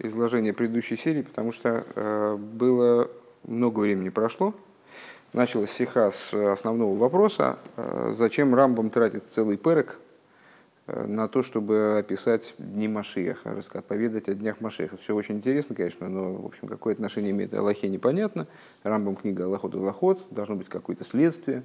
изложение предыдущей серии, потому что э, было много времени прошло. Началась сиха с основного вопроса, э, зачем Рамбам тратит целый перек э, на то, чтобы описать дни Машиеха, рассказать, поведать о днях Машиеха. Все очень интересно, конечно, но в общем, какое отношение имеет Аллахе, непонятно. Рамбам книга Аллахот Аллахот, должно быть какое-то следствие.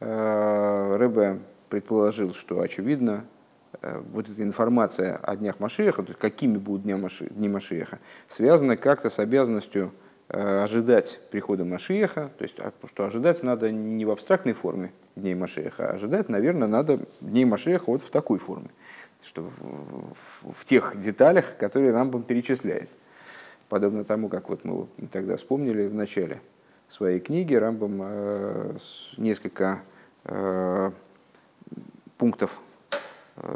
Рэбе предположил, что очевидно, Э, вот эта информация о днях Машеха, то есть какими будут дни, Маши, дни Машеха, связана как-то с обязанностью э, ожидать прихода Машеха, то есть а, что ожидать надо не в абстрактной форме дней Машеха, а ожидать, наверное, надо дней Машеха вот в такой форме, что в, в, тех деталях, которые Рамбам перечисляет. Подобно тому, как вот мы тогда вспомнили в начале своей книги, Рамбам э, несколько э, пунктов Э,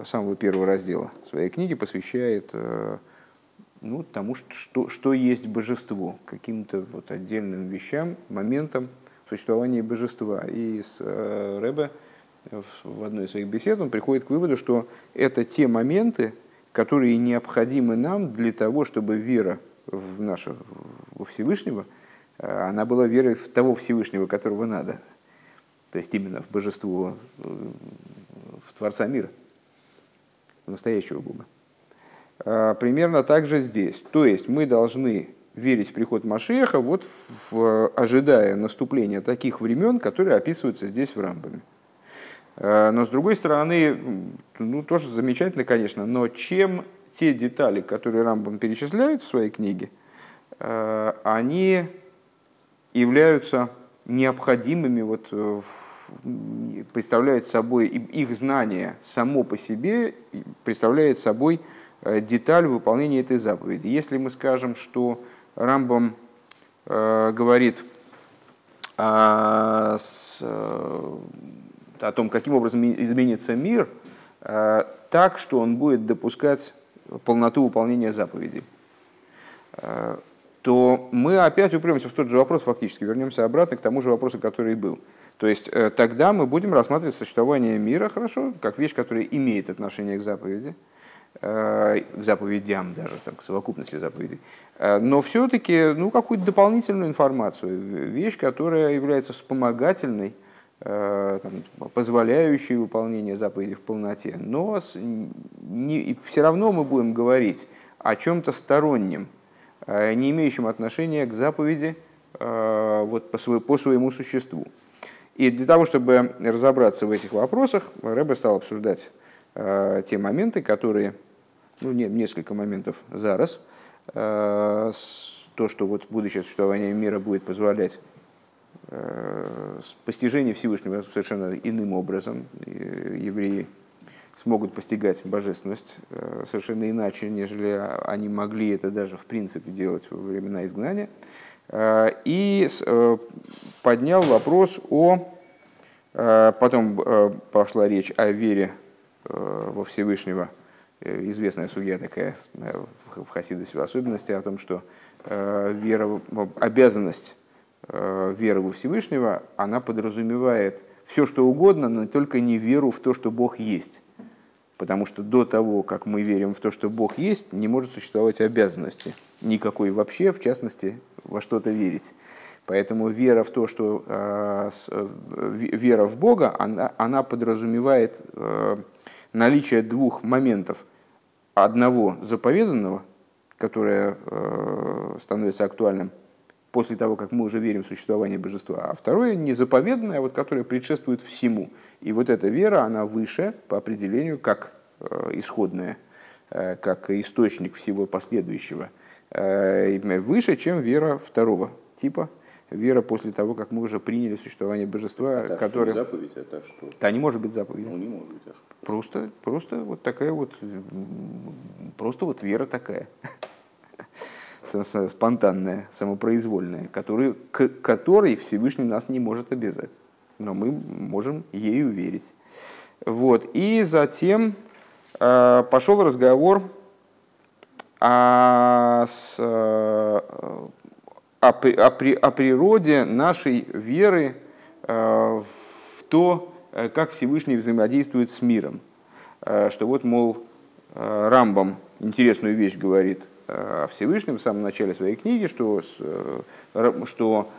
самого первого раздела своей книги посвящает э, ну, тому, что, что есть божество, каким-то вот отдельным вещам, моментам существования божества. И с э, Рэбе в одной из своих бесед он приходит к выводу, что это те моменты, которые необходимы нам для того, чтобы вера в нашу, во Всевышнего, она была верой в того Всевышнего, которого надо. То есть именно в божество, в Творца мира настоящего Бога. А, примерно так же здесь. То есть мы должны верить в приход Машеха, вот в, ожидая наступления таких времен, которые описываются здесь в Рамбаме. А, но с другой стороны, ну тоже замечательно, конечно, но чем те детали, которые Рамбам перечисляет в своей книге, а, они являются необходимыми вот в представляют собой, их знание само по себе представляет собой э, деталь выполнения этой заповеди. Если мы скажем, что Рамбам э, говорит о, с, э, о том, каким образом изменится мир, э, так, что он будет допускать полноту выполнения заповедей, э, то мы опять упремся в тот же вопрос, фактически вернемся обратно к тому же вопросу, который и был – то есть э, тогда мы будем рассматривать существование мира хорошо, как вещь, которая имеет отношение к заповеди, э, к заповедям даже, там, к совокупности заповедей. Э, но все-таки ну, какую-то дополнительную информацию, вещь, которая является вспомогательной, там, позволяющей выполнение заповедей в полноте. Но не, все равно мы будем говорить о чем-то стороннем, не имеющем отношения к заповеди вот, по, своему, по своему существу. И для того, чтобы разобраться в этих вопросах, Рэбе стал обсуждать э, те моменты, которые, ну, нет, несколько моментов за раз, э, то, что вот будущее существование мира будет позволять э, постижение Всевышнего совершенно иным образом. Евреи смогут постигать божественность э, совершенно иначе, нежели они могли это даже в принципе делать во времена изгнания. Э, и э, поднял вопрос о... Потом пошла речь о вере во Всевышнего, известная судья такая в Хасидусе в особенности, о том, что вера, обязанность веры во Всевышнего, она подразумевает все, что угодно, но только не веру в то, что Бог есть. Потому что до того, как мы верим в то, что Бог есть, не может существовать обязанности никакой вообще, в частности, во что-то верить. Поэтому вера в то, что э, э, вера в Бога, она, она подразумевает э, наличие двух моментов. Одного заповеданного, которое э, становится актуальным после того, как мы уже верим в существование божества, а второе незаповеданное, вот, которое предшествует всему. И вот эта вера, она выше по определению, как э, исходная, э, как источник всего последующего – Э, выше, чем вера второго типа, вера после того, как мы уже приняли существование божества, а которое... Заповедь это что? Да, не может быть заповедь. Ну, не может быть. А что? Просто, просто вот такая вот, просто вот вера такая. спонтанная, самопроизвольная, который, к которой Всевышний нас не может обязать. Но мы можем ею верить. Вот. И затем э, пошел разговор о, с, э, о, о, о природе нашей веры э, в то, э, как Всевышний взаимодействует с миром. Что вот, мол, Рамбам интересную вещь говорит о Всевышнем в самом начале своей книги, что, что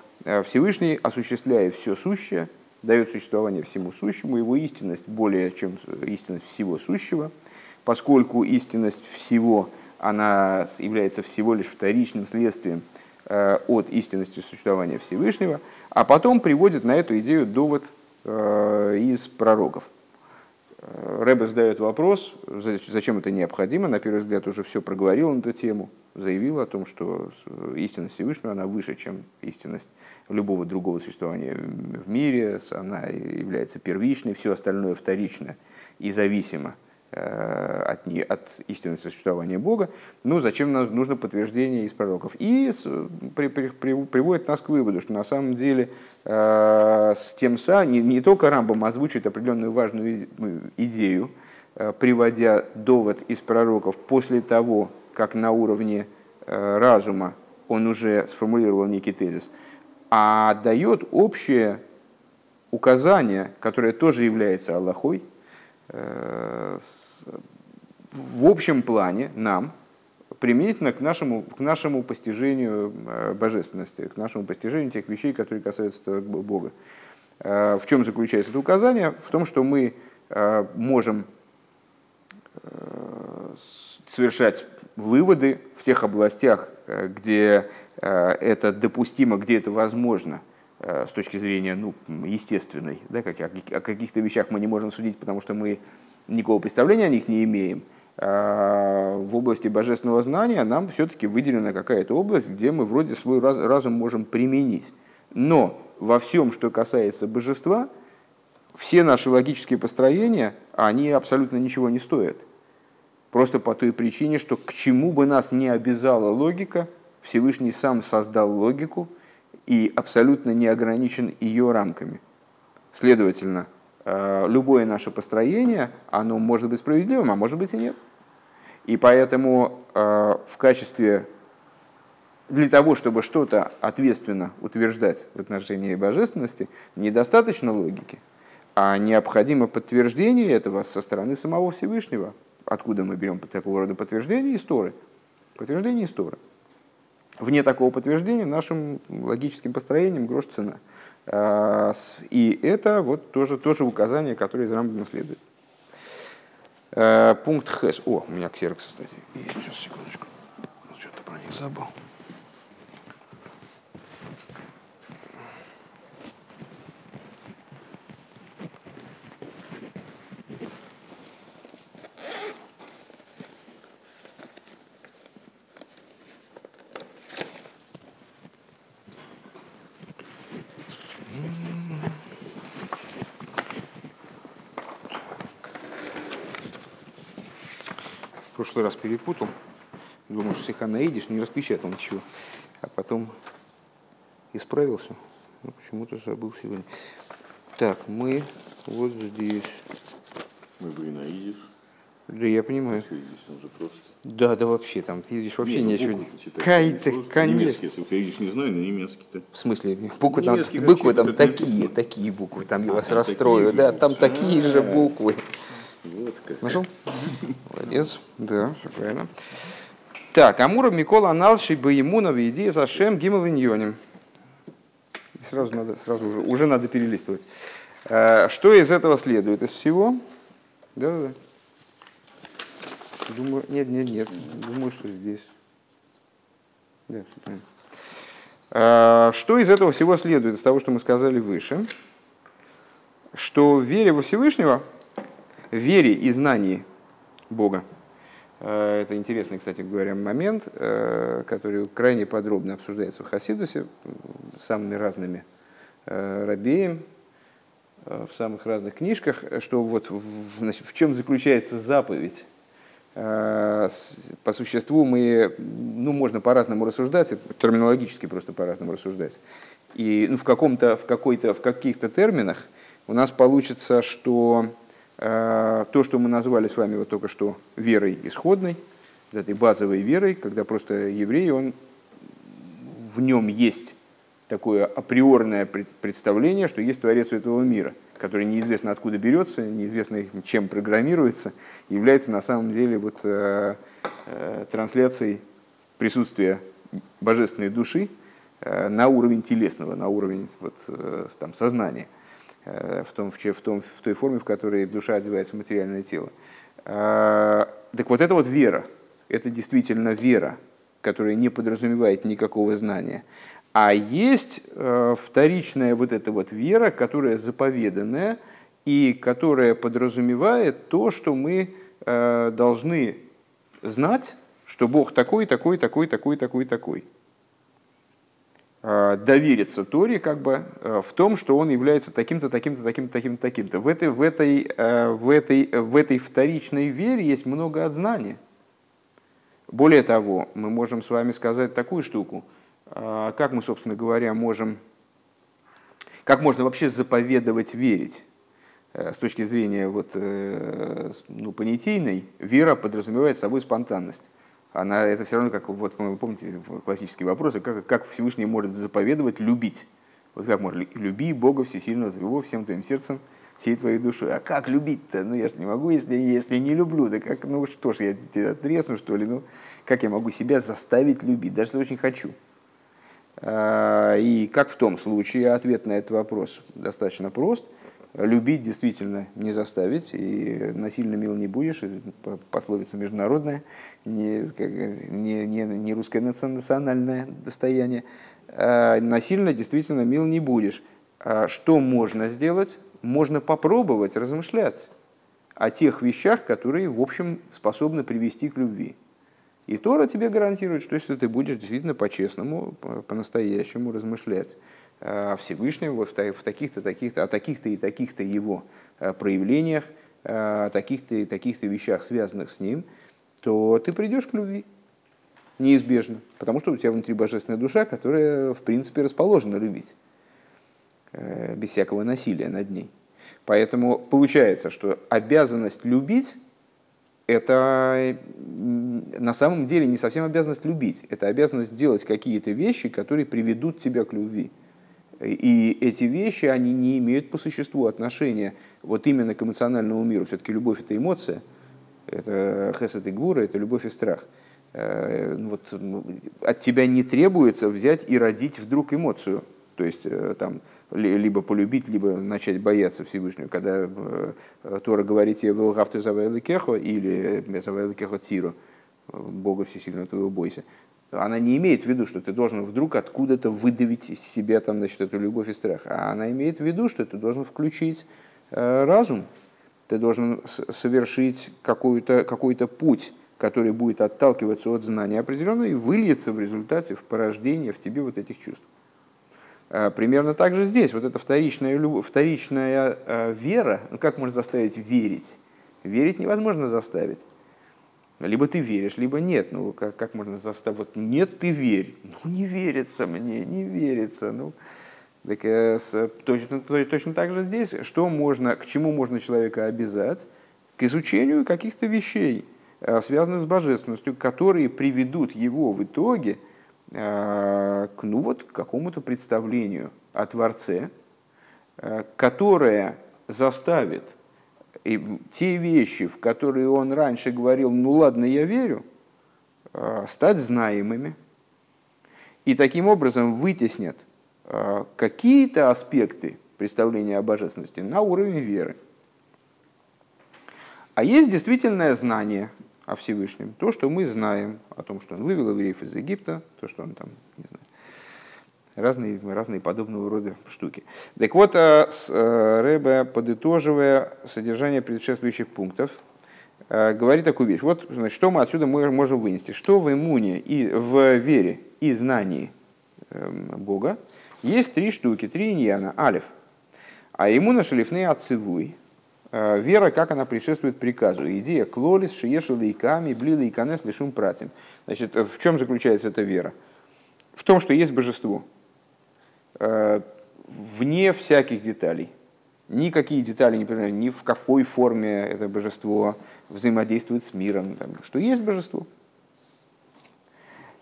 Всевышний осуществляет все сущее, дает существование всему сущему, его истинность более чем истинность всего сущего, поскольку истинность всего, она является всего лишь вторичным следствием э, от истинности существования Всевышнего, а потом приводит на эту идею довод э, из пророков. Э, Рэбе задает вопрос, зачем это необходимо. На первый взгляд уже все проговорил на эту тему, заявил о том, что истинность Всевышнего она выше, чем истинность любого другого существования в мире. Она является первичной, все остальное вторично и зависимо от, не, от истинности существования Бога, ну зачем нам нужно подтверждение из пророков? И при, при, при, приводит нас к выводу, что на самом деле э, с тем самым, не, не только Рамбам озвучивает определенную важную идею, э, приводя довод из пророков после того, как на уровне э, разума он уже сформулировал некий тезис, а дает общее указание, которое тоже является Аллахой, Э, в общем плане нам, применительно к нашему, к нашему постижению э, божественности, к нашему постижению тех вещей, которые касаются Бога. Э, в чем заключается это указание? В том, что мы можем совершать выводы в тех областях, где это допустимо, где это возможно – Э, с точки зрения ну, естественной, да, как, о каких-то вещах мы не можем судить, потому что мы никакого представления о них не имеем. А в области божественного знания нам все-таки выделена какая-то область, где мы вроде свой разум можем применить. Но во всем, что касается божества, все наши логические построения, они абсолютно ничего не стоят. Просто по той причине, что к чему бы нас не обязала логика, Всевышний сам создал логику – и абсолютно не ограничен ее рамками. Следовательно, э, любое наше построение, оно может быть справедливым, а может быть и нет. И поэтому э, в качестве, для того, чтобы что-то ответственно утверждать в отношении божественности, недостаточно логики, а необходимо подтверждение этого со стороны самого Всевышнего. Откуда мы берем такого рода подтверждение? Истории. Подтверждение истории. Вне такого подтверждения нашим логическим построением грош цена. А, и это вот тоже, тоже указание, которое из Рамбана следует. А, пункт Хэс. О, у меня ксерокс, кстати. Сейчас, секундочку. Что-то про них забыл. Прошлый раз перепутал. Думал, что стиха наидишь, не распечатал ничего. А потом исправился. Но почему-то забыл сегодня. Так, мы вот здесь. Мы бы и наидишь. Да, я понимаю. Что здесь уже просто. Да, да вообще, там ты видишь вообще не, ничего. Кай-то, конечно. Немецкий, если ты видишь, не знаю, но немецкий-то. В смасле, буквы там, буквы там такие, такие буквы, там я вас расстрою, да, там такие же буквы. Вот как. Нашел? Молодец. Да, все правильно. Так, Амура Микола Аналши Баимунов идея за Шем Гимал Иньоним. Сразу надо, сразу уже, уже надо перелистывать. Э, что из этого следует? Из всего? Да, да. Думаю, нет, нет, нет. Думаю, что здесь. Да, все правильно. Э, что из этого всего следует, из того, что мы сказали выше? Что в вере во Всевышнего вере и знании Бога. Э, это интересный, кстати говоря, момент, э, который крайне подробно обсуждается в Хасидусе самыми разными э, рабеем, в самых разных книжках, что вот значит, в чем заключается заповедь. По существу мы, ну, можно по-разному рассуждать, терминологически просто по-разному рассуждать. И ну, в, каком-то, в, какой-то, в каких-то терминах у нас получится, что то, что мы назвали с вами вот только что верой исходной, этой базовой верой, когда просто еврей, он, в нем есть такое априорное представление, что есть Творец этого мира. который неизвестно откуда берется, неизвестно чем программируется, является на самом деле вот, э, э, трансляцией присутствия божественной души э, на уровень телесного, на уровень вот, э, там, сознания, э, в, том, в, том, в той форме, в которой душа одевается в материальное тело. Э, так вот, это вот вера, это действительно вера, которая не подразумевает никакого знания. А есть э, вторичная вот эта вот вера, которая заповеданная и которая подразумевает то, что мы э, должны знать, что Бог такой, такой, такой, такой, такой, такой. Э, довериться Торе как бы в том, что он является таким-то, таким-то, таким-то, таким-то, таким-то. В этой, в, этой, в, этой, в этой вторичной вере есть много отзнания. Более того, мы можем с вами сказать такую штуку – а как мы, собственно говоря, можем, как можно вообще заповедовать верить? Э, с точки зрения вот, э, ну, понятийной, вера подразумевает собой спонтанность. Она, это все равно, как, вот, вы помните классические вопросы, как, как Всевышний может заповедовать любить. Вот как можно, люби Бога всесильного твоего всем твоим сердцем, всей твоей душой. А как любить-то? Ну, я же не могу, если, если не люблю. Да как, ну что ж, я тебя тресну, что ли? Ну, как я могу себя заставить любить, даже если очень хочу? А, и как в том случае, ответ на этот вопрос достаточно прост. Любить действительно не заставить, и насильно мил не будешь, пословица международная, не, не, не, не русское национальное достояние. А, насильно действительно мил не будешь. А что можно сделать? Можно попробовать размышлять о тех вещах, которые, в общем, способны привести к любви. И Тора тебе гарантирует, что если ты будешь действительно по-честному, по-настоящему размышлять о Всевышнем, вот в таких-то, таких-то, о таких-то и таких-то его э, проявлениях, э, о таких-то и таких-то вещах, связанных с ним, то ты придешь к любви. Неизбежно. Потому что у тебя внутри божественная душа, которая, в принципе, расположена любить. Э, без всякого насилия над ней. Поэтому получается, что обязанность любить это на самом деле не совсем обязанность любить. Это обязанность делать какие-то вещи, которые приведут тебя к любви. И эти вещи, они не имеют по существу отношения вот именно к эмоциональному миру. Все-таки любовь – это эмоция, это хесед и гвура, это любовь и страх. Э, ну вот, от тебя не требуется взять и родить вдруг эмоцию. То есть э, там, либо полюбить, либо начать бояться Всевышнего. Когда э, Тора говорит тебе «Вэлгавту завайлыкехо» или «Завайлыкехо тиру», Бога всесильного твоего бойся, она не имеет в виду, что ты должен вдруг откуда-то выдавить из себя там, значит, эту любовь и страх, а она имеет в виду, что ты должен включить э, разум, ты должен совершить какой-то какой путь, который будет отталкиваться от знания определенного и выльется в результате в порождение в тебе вот этих чувств. А, примерно так же здесь. Вот эта вторичная, любовь, вторичная э, вера, ну как можно заставить верить? Верить невозможно заставить. Либо ты веришь, либо нет. Ну как, как можно заставить? Вот нет, ты верь. Ну не верится мне, не верится. Ну, так, э, с, точно, точно так же здесь. Что можно, к чему можно человека обязать? К изучению каких-то вещей, э, связанных с божественностью, которые приведут его в итоге – Э, к, ну вот, к какому-то представлению о Творце, которое заставит и те вещи, в которые он раньше говорил, ну ладно, я верю, э, стать знаемыми. И таким образом вытеснят какие-то аспекты представления о божественности на уровень веры. А есть действительное знание, о Всевышнем. То, что мы знаем о том, что он вывел евреев из Египта, то, что он там, не знаю, разные, разные подобного рода штуки. Так вот, э, э, Рэбе, подытоживая содержание предшествующих пунктов, э, говорит такую вещь. Вот, значит, что мы отсюда можем вынести? Что в иммуне и в вере и знании эм, Бога есть три штуки, три иньяна. Алиф. А иммуна шалифны отцевуй. Вера, как она предшествует приказу. Идея клолис, шиеша лейками, блила и канес лишум пратим. Значит, в чем заключается эта вера? В том, что есть божество. Э, вне всяких деталей. Никакие детали не понимают, ни в какой форме это божество взаимодействует с миром. Что есть божество.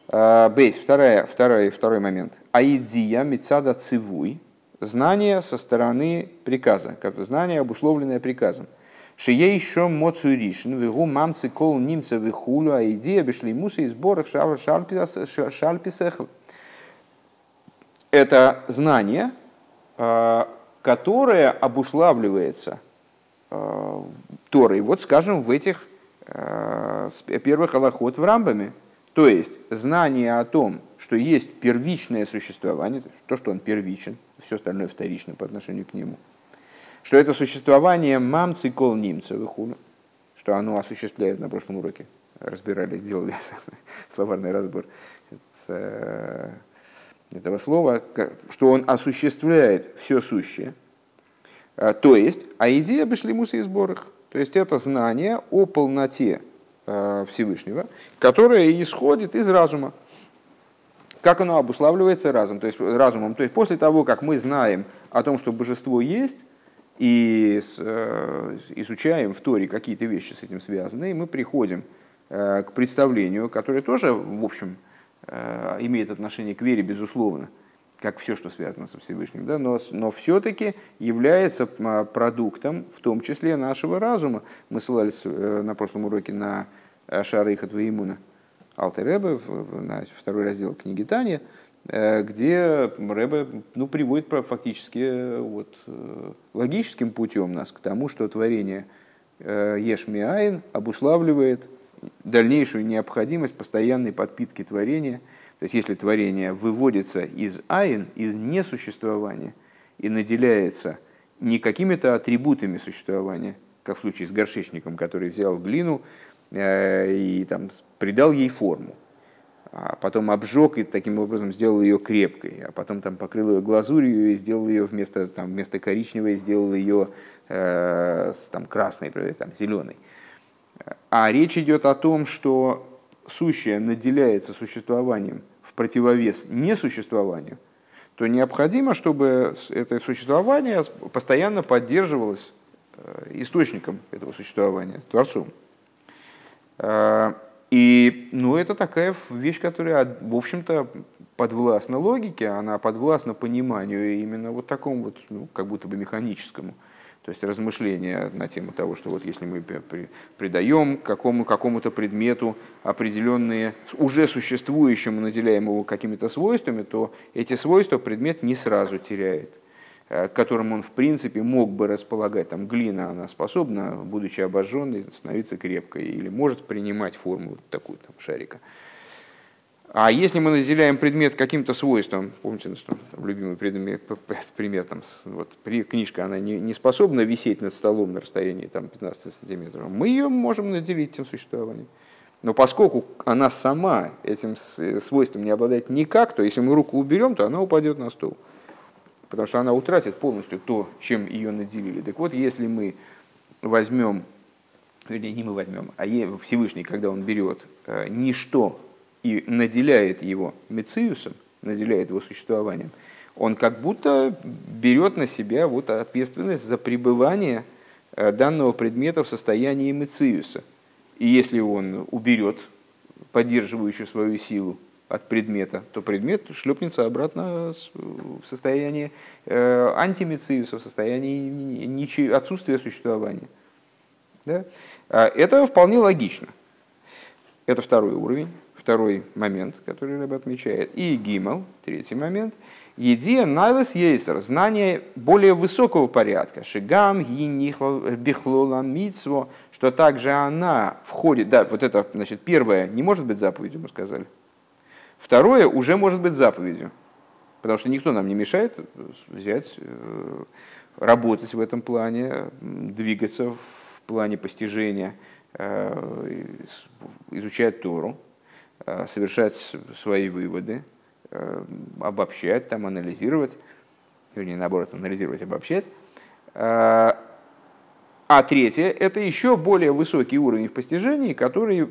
Э, Бейс, вторая, второй, второй момент. Аидия мецада цивуй. знание со стороны приказа, как знание, обусловленное приказом. Шие еще моцу ришн, вегу мамцы кол немца вихулю, а идея бешли муса и сборах шальписех. Это знание, а, которое обуславливается а, Торой, вот скажем, в этих а, первых аллахот в рамбами. То есть знание о том, что есть первичное существование, то, что он первичен, все остальное вторично по отношению к нему, что это существование мам цикол немцев что оно осуществляет на прошлом уроке, разбирали, делали словарный разбор э, этого слова, что он осуществляет все сущее, э, то есть, а идея Бешлимуса и сборах, то есть это знание о полноте Э, Всевышнего, которое исходит из разума. Как оно обуславливается разум, то есть разумом? То есть после того, как мы знаем о том, что божество есть, и э, изучаем в Торе какие-то вещи с этим связанные, мы приходим э, к представлению, которое тоже, в общем, имеет отношение к вере, безусловно, как все, что связано со Всевышним, да, но, но все-таки является продуктом, в том числе нашего разума. Мы ссылались э, на прошлом уроке на э, Шара Ихат Ваимуна Алтеребе, на второй раздел книги Тани, э, где Рэбе ну, приводит фактически вот, логическим путем нас к тому, что творение Ешмиаин обуславливает дальнейшую необходимость постоянной подпитки творения – то есть если творение выводится из айн, из несуществования, и наделяется не какими-то атрибутами существования, как в случае с горшечником, который взял глину э, и там, придал ей форму, а потом обжег и таким образом сделал ее крепкой, а потом там покрыл ее глазурью и сделал ее вместо, там, вместо коричневой, сделал ее э, там, красной, там, зеленой. А речь идет о том, что сущее наделяется существованием в противовес несуществованию, то необходимо, чтобы это существование постоянно поддерживалось э, источником этого существования, Творцом. Э, и ну, это такая вещь, которая, в общем-то, подвластна логике, она подвластна пониманию именно вот такому вот, ну, как будто бы механическому. То есть размышления на тему того, что вот если мы придаем какому, какому-то предмету определенные, уже существующему наделяем его какими-то свойствами, то эти свойства предмет не сразу теряет, э, к которым он в принципе мог бы располагать. Там глина, она способна, будучи обожженной, становиться крепкой или может принимать форму такую там, шарика. А если мы наделяем предмет каким-то свойством, помните, что там, любимый предмет, пример, там, вот, книжка, она не, не способна висеть над столом на расстоянии там, 15 сантиметров, мы ее можем наделить тем существованием. Но поскольку она сама этим свойством не обладает никак, то если мы руку уберем, то она упадет на стол. Потому что она утратит полностью то, чем ее наделили. Так вот, если мы возьмем, вернее, не мы возьмем, а Всевышний, когда он берет э, ничто и наделяет его мециусом, наделяет его существованием, он как будто берет на себя вот ответственность за пребывание э, данного предмета в состоянии мециуса. И если он уберет поддерживающую свою силу от предмета, то предмет шлепнется обратно в состояние э, антимециуса, в состоянии отсутствия существования. Да? А это вполне логично. Это второй уровень второй момент, который Рэб отмечает, и гимал, третий момент, Едия найлес ейсер, знание более высокого порядка, шигам, бихлола, мицво, что также она входит, да, вот это, значит, первое не может быть заповедью, мы сказали. Второе уже может быть заповедью, потому что никто нам не мешает взять, э, работать в этом плане, двигаться в плане постижения, э, изучать Тору. Э, совершать свои выводы, э, обобщать, там, анализировать, вернее, наоборот, анализировать, обобщать. Э, а третье – это еще более высокий уровень в постижении, который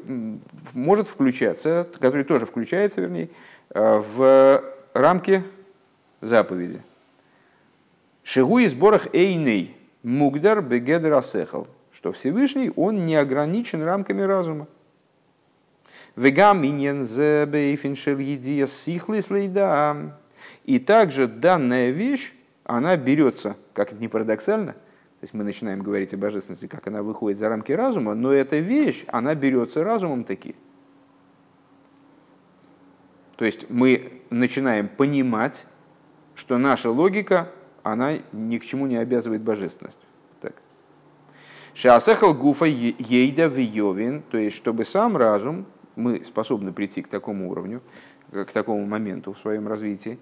может включаться, который тоже включается, вернее, в рамки заповеди. Шигу и сборах эйней мугдар бегедер асехал, что Всевышний, он не ограничен рамками разума. Вегам И также данная вещь она берется, как это не парадоксально, то есть мы начинаем говорить о божественности, как она выходит за рамки разума, но эта вещь, она берется разумом таки. То есть мы начинаем понимать, что наша логика, она ни к чему не обязывает божественность. Так. Шаасехал гуфа ейда виовин, то есть чтобы сам разум, мы способны прийти к такому уровню, к такому моменту в своем развитии,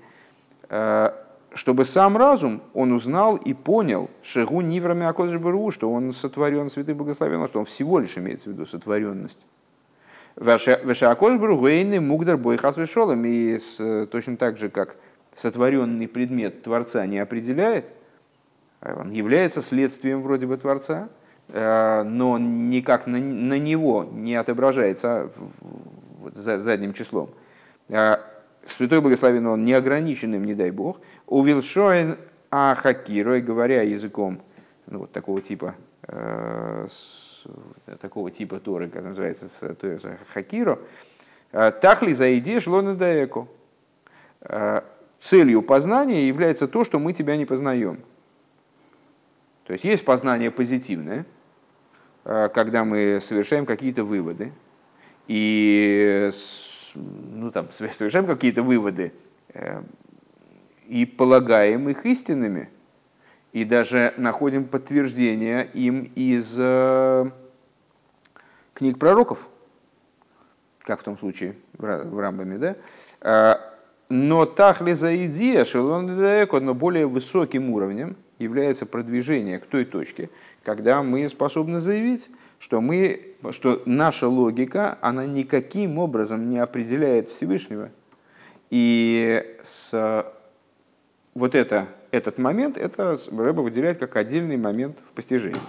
э, чтобы сам разум, он узнал и понял, шегу ниврами акодж что он сотворен, святый благословен, что он всего лишь имеется в виду сотворенность. Вешакодж Баругейны мугдар бойхас вешолом, и точно так же, как сотворенный предмет Творца не определяет, он является следствием вроде бы Творца, э, но никак на, на него не отображается задним числом. А Святой Благословен он неограниченным, не дай Бог. Увилшоин ахакирой, говоря языком ну, вот такого типа, э, с, такого типа Торы, как называется, с, то есть хакиро, э, тахли за идея шло на даеку. Э, целью познания является то, что мы тебя не познаем. То есть есть познание позитивное, э, когда мы совершаем какие-то выводы, и ну, там, совершаем какие-то выводы э, и полагаем их истинными, и даже находим подтверждение им из э, книг пророков, как в том случае в Рамбаме, да? Э, но тахли за идея, но более высоким уровнем является продвижение к той точке, когда мы способны заявить, что, мы, что наша логика, она никаким образом не определяет Всевышнего. И с, вот это, этот момент, это Рэба выделяет как отдельный момент в постижении.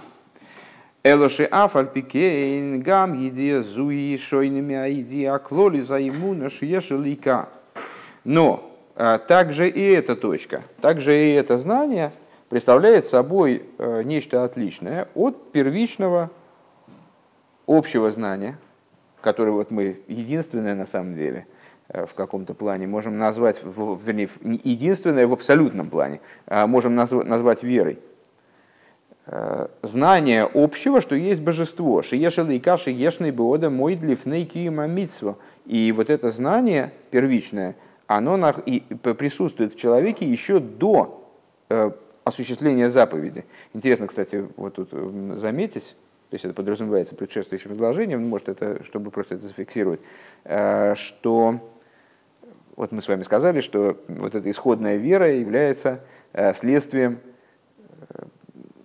Элоши афальпикейн гам еди зуи шойными аиди аклоли за ему лика. Но а, также и эта точка, также и это знание представляет собой э, нечто отличное от первичного общего знания, которое вот мы единственное на самом деле э, в каком-то плане можем назвать, вернее, единственное в абсолютном плане, а можем назвать верой. Э, знание общего, что есть божество. Шиешел и каши ешный бода мой длифней. И вот это знание первичное, оно присутствует в человеке еще до осуществления заповеди. Интересно, кстати, вот тут заметить, то есть это подразумевается предшествующим изложением, может это, чтобы просто это зафиксировать, э, что вот мы с вами сказали, что вот эта исходная вера является э, следствием, э,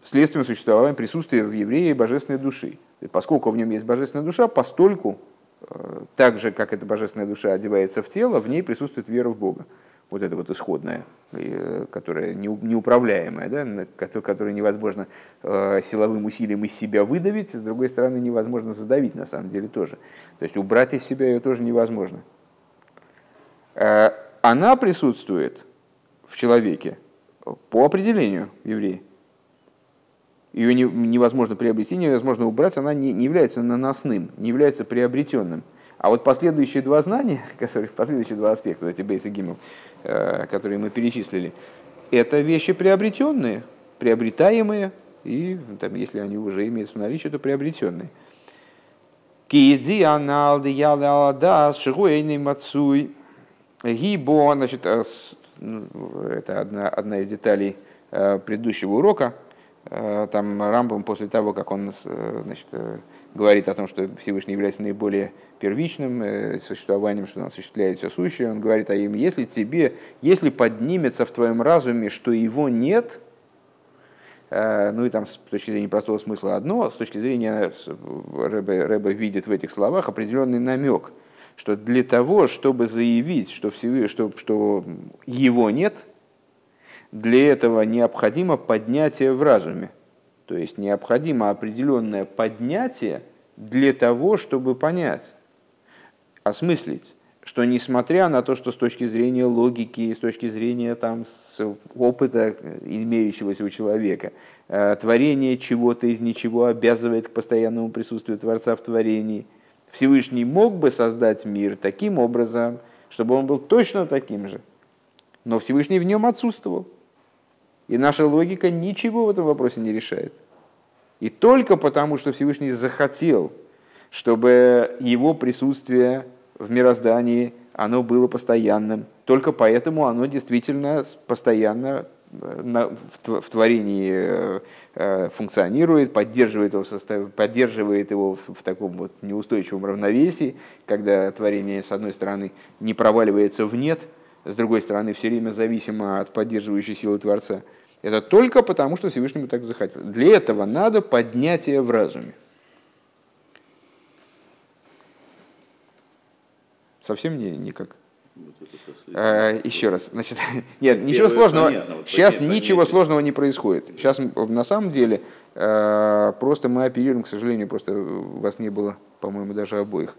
следствием существования присутствия в евреи божественной души. Поскольку в нем есть божественная душа, постольку, так же, как эта божественная душа одевается в тело, в ней присутствует вера в Бога вот это вот исходное, э, которое неуправляемое, да, которое невозможно э, силовым усилием из себя выдавить, с другой стороны, невозможно задавить на самом деле тоже. То есть убрать из себя ее тоже невозможно. Э, она присутствует в человеке по определению еврея. Ее невозможно приобрести, невозможно убрать, она не является наносным, не является приобретенным. А вот последующие два знания, последующие два аспекта, эти бейсы гимов, которые мы перечислили, это вещи приобретенные, приобретаемые, и там, если они уже имеются в наличии, то приобретенные. Киди аналды ялы аладас мацуй гибо, значит, э, ну, это одна, одна из деталей э, предыдущего урока. Там Рамбом после того, как он значит, говорит о том, что Всевышний является наиболее первичным э, существованием, что он осуществляет все сущее, он говорит о им, если тебе, если поднимется в твоем разуме, что его нет, э, ну и там с точки зрения простого смысла одно, с точки зрения Рэбе, Рэбе видит в этих словах определенный намек, что для того, чтобы заявить, что, Всевышний, что, что его нет, для этого необходимо поднятие в разуме. То есть необходимо определенное поднятие для того, чтобы понять, осмыслить, что несмотря на то, что с точки зрения логики, с точки зрения там, опыта, имеющегося у человека, э, творение чего-то из ничего обязывает к постоянному присутствию Творца в творении, Всевышний мог бы создать мир таким образом, чтобы он был точно таким же, но Всевышний в нем отсутствовал. И наша логика ничего в этом вопросе не решает. И только потому, что Всевышний захотел, чтобы его присутствие в мироздании, оно было постоянным, только поэтому оно действительно постоянно э, в творении э, э, функционирует, поддерживает его, в составе, поддерживает его в таком вот неустойчивом равновесии, когда творение, с одной стороны, не проваливается в нет, с другой стороны, все время зависимо от поддерживающей силы Творца – это только потому, что Всевышнему так захотелось. Для этого надо поднятие в разуме. Совсем не, никак. А, еще раз, значит, нет, ничего сложного. Понятно, вот сейчас ничего понятие. сложного не происходит. Сейчас на самом деле а, просто мы оперируем, к сожалению, просто вас не было, по-моему, даже обоих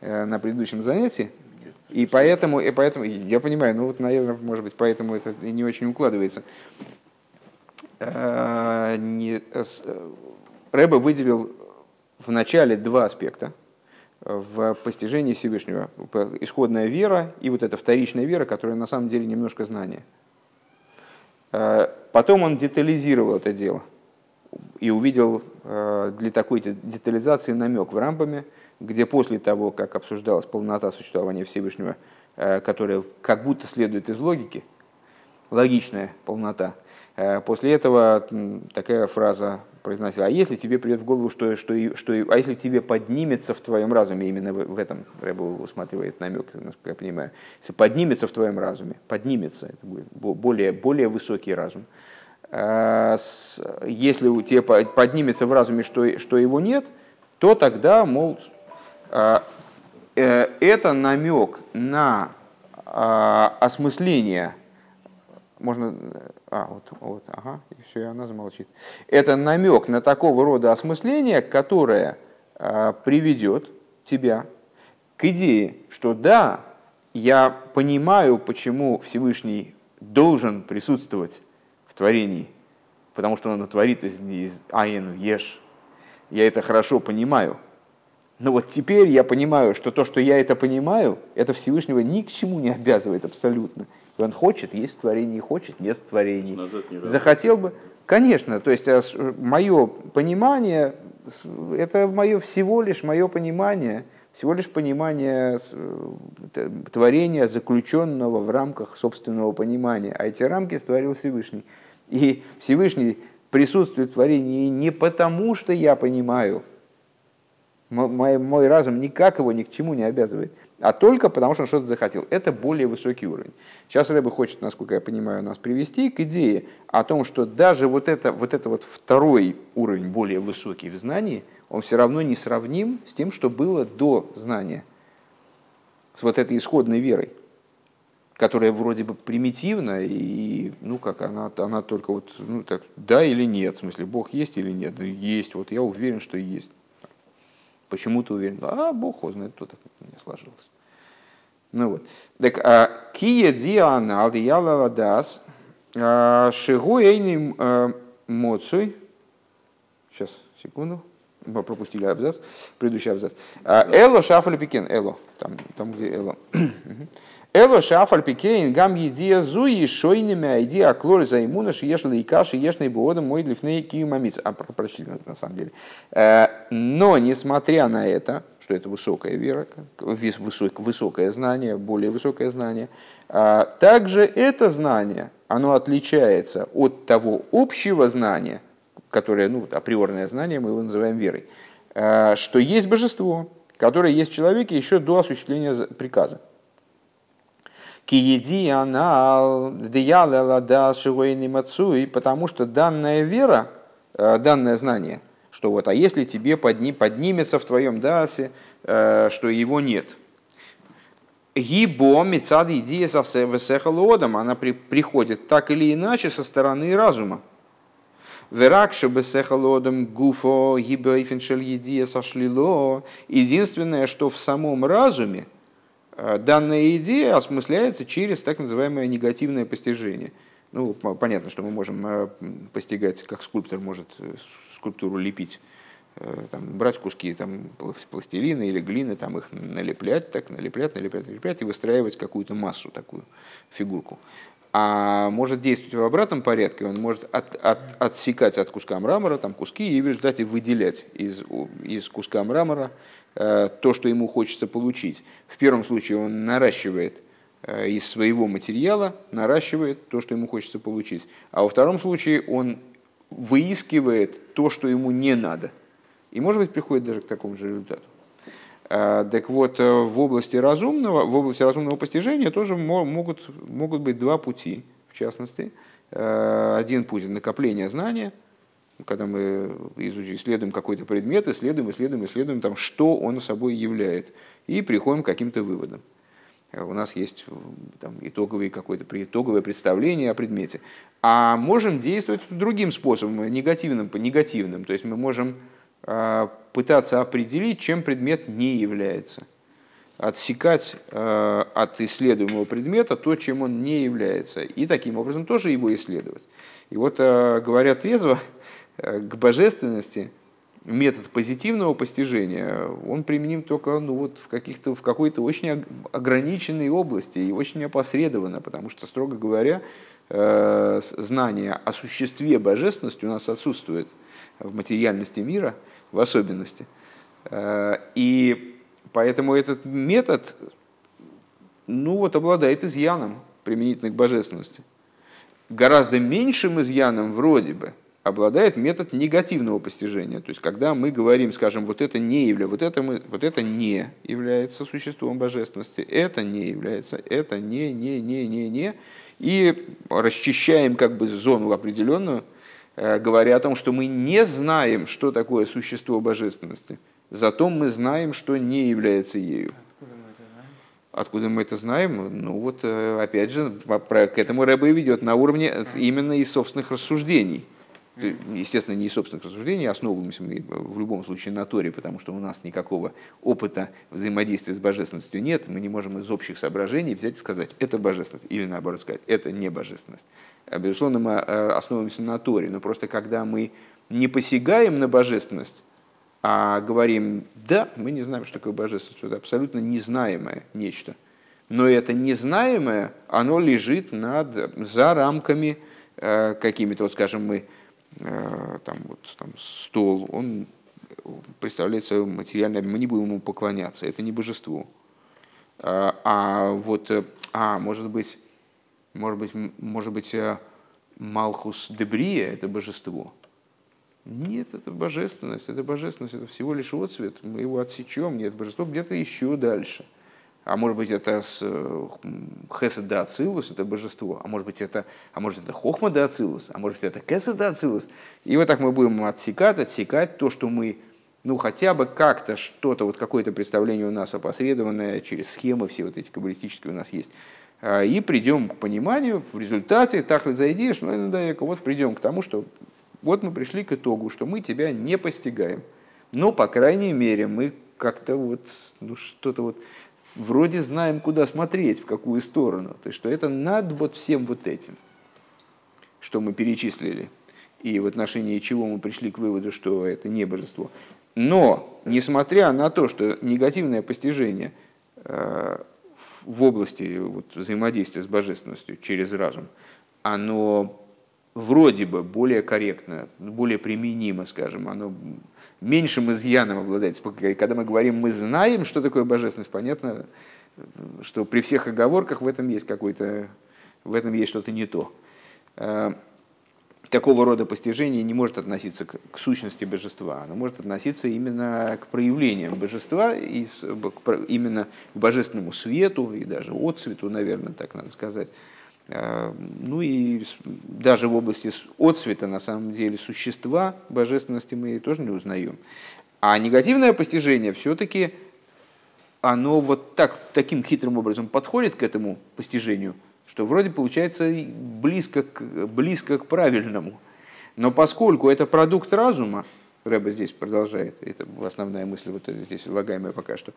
а, на предыдущем занятии. И поэтому, и поэтому, я понимаю, ну вот, наверное, может быть, поэтому это не очень укладывается. Э, э, э, Рэбе выделил в начале два аспекта в постижении Всевышнего. Исходная вера и вот эта вторичная вера, которая на самом деле немножко знание. Потом он детализировал это дело и увидел для такой детализации намек в рампаме, где после того, как обсуждалась полнота существования Всевышнего, которая как будто следует из логики, логичная полнота – после этого такая фраза произносила, а если тебе придет в голову, что, что, что, а если тебе поднимется в твоем разуме, именно в, в этом Рэбу усматривает намек, насколько я понимаю, если поднимется в твоем разуме, поднимется, это будет более, более высокий разум, э, если у тебя поднимется в разуме, что, что его нет, то тогда, мол, э, это намек на осмысление можно... А, вот, вот, ага, и все, и она замолчит. Это намек на такого рода осмысление, которое а, приведет тебя к идее, что да, я понимаю, почему Всевышний должен присутствовать в творении, потому что он творит из, из в Еш. Я это хорошо понимаю. Но вот теперь я понимаю, что то, что я это понимаю, это Всевышнего ни к чему не обязывает абсолютно. Он хочет, есть в творении, хочет, нет в творении. Захотел бы, конечно, то есть э, мое понимание, это мое всего лишь мое понимание, всего лишь понимание э, творения, заключенного в рамках собственного понимания. А эти рамки створил Всевышний. И Всевышний присутствует в творении не потому, что я понимаю, мой, мой разум никак его ни к чему не обязывает – а только потому, что он что-то захотел. Это более высокий уровень. Сейчас Рэба хочет, насколько я понимаю, нас привести к идее о том, что даже вот это вот, это вот второй уровень, более высокий в знании, он все равно не сравним с тем, что было до знания, с вот этой исходной верой, которая вроде бы примитивна, и, ну, как она, она только вот, ну, так, да или нет, в смысле, Бог есть или нет, есть, вот я уверен, что есть. Почему ты уверен? А, Бог его знает, кто так не сложилось. Ну вот. Так, а, кия диана алдияла дас а, шигу эйни а, моцуй. Сейчас, секунду. Мы пропустили абзац, предыдущий абзац. Эло шафаль пикен. Эло. Там, там где эло. Эло шафаль пикейн гам едия зуи шойними идея клоры за иммуна шиешли и ешный буода мой длифней киумамиц. А, прочли на самом деле. Э, но, несмотря на это, что это высокая вера, высокое знание, более высокое знание, а, также это знание, оно отличается от того общего знания, которое, ну, априорное знание, мы его называем верой, э, что есть божество, которое есть в человеке еще до осуществления приказа. Киеди анал мацуй, потому что данная вера, э, данное знание, что вот, а если тебе подни, поднимется в твоем дасе, э, что его нет. Гибо мецад идея весехалодом, она при, приходит так или иначе со стороны разума. Веракша бесехалодом гуфо гибо едия сошлило. Единственное, что в самом разуме, данная идея осмысляется через так называемое негативное постижение. Ну, понятно, что мы можем э, постигать, как скульптор может э, скульптуру лепить, там, брать куски там, пластилина или глины, там, их налеплять, так, налеплять, налеплять, налеплять и выстраивать какую-то массу, такую фигурку. а может действовать в обратном порядке, он может от, от, отсекать от куска мрамора там, куски и в результате выделять из, из куска мрамора э, то, что ему хочется получить. В первом случае он наращивает э, из своего материала, наращивает то, что ему хочется получить. А во втором случае он выискивает то, что ему не надо. И, может быть, приходит даже к такому же результату. Э, так вот, э, в области разумного, в области разумного постижения тоже могут, могут быть два пути, в частности. Э, один путь – накопление знания, когда мы исследуем какой-то предмет, исследуем, исследуем, исследуем, там, что он собой являет, и приходим к каким-то выводам. У нас есть там, итоговое, какое-то итоговое представление о предмете. А можем действовать другим способом, негативным, по негативным. То есть мы можем а, пытаться определить, чем предмет не является. Отсекать а, от исследуемого предмета то, чем он не является. И таким образом тоже его исследовать. И вот, а, говоря трезво, к божественности метод позитивного постижения, он применим только ну, вот в, каких-то, в какой-то очень ограниченной области и очень опосредованно, потому что, строго говоря, знание о существе божественности у нас отсутствует в материальности мира – в особенности. Э, и поэтому этот метод ну вот, обладает изъяном применительно к божественности. Гораздо меньшим изъяном вроде бы обладает метод негативного постижения. То есть, когда мы говорим, скажем, вот это не является, вот это, мы, вот это не является существом божественности, это не является, это не, не, не, не, не, и расчищаем как бы зону определенную, Э, говоря о том, что мы не знаем, что такое существо божественности, зато мы знаем, что не является ею. Откуда мы это знаем? Ну вот, э, опять же, к этому Рэбе ведет на уровне именно из собственных рассуждений. Естественно, не из собственных рассуждений, основываемся мы в любом случае на Торе, потому что у нас никакого опыта взаимодействия с божественностью нет. Мы не можем из общих соображений взять и сказать, это божественность, или наоборот сказать, это не божественность. А, безусловно, мы э, основываемся на Торе, но просто когда мы не посягаем на божественность, а говорим, да, мы не знаем, что такое божественность, это абсолютно незнаемое нечто. Но это незнаемое, оно лежит над, за рамками э, какими-то, вот скажем, мы Э, там, вот, там, стол, он представляет собой материальное, мы не будем ему поклоняться, это не божество. А, а вот, э, а, может быть, может быть, может быть, э, Малхус Дебрия – это божество. Нет, это божественность, это божественность, это всего лишь отцвет, мы его отсечем, нет, божество где-то еще дальше – а может быть это с э, Хесед да Ацилус, это божество, а может быть это, а может это Хохма да Ацилус, а может быть это Кесед да Ацилус. И вот так мы будем отсекать, отсекать то, что мы, ну хотя бы как-то что-то, вот какое-то представление у нас опосредованное через схемы все вот эти каббалистические у нас есть, а, и придем к пониманию в результате, так ли зайдешь, ну, да, вот придем к тому, что вот мы пришли к итогу, что мы тебя не постигаем. Но, по крайней мере, мы как-то вот, ну, что-то вот вроде знаем, куда смотреть, в какую сторону. То есть, что это над вот всем вот этим, что мы перечислили, и в отношении чего мы пришли к выводу, что это не божество. Но, несмотря на то, что негативное постижение э, в области вот, взаимодействия с божественностью через разум, оно вроде бы более корректно, более применимо, скажем, оно меньшим изъяном обладает. Когда мы говорим, мы знаем, что такое божественность, понятно, что при всех оговорках в этом есть какой-то, в этом есть что-то не то. Э, такого рода постижение не может относиться к, сущности божества, оно может относиться именно к проявлениям божества, именно к божественному свету и даже отцвету, наверное, так надо сказать. Э, ну и даже в области отцвета, на самом деле, существа божественности мы тоже не узнаем. А негативное постижение все-таки оно вот так, таким хитрым образом подходит к этому постижению, что вроде получается близко к, близко к правильному. Но поскольку это продукт разума, Рэба здесь продолжает, это основная мысль вот здесь излагаемая пока что,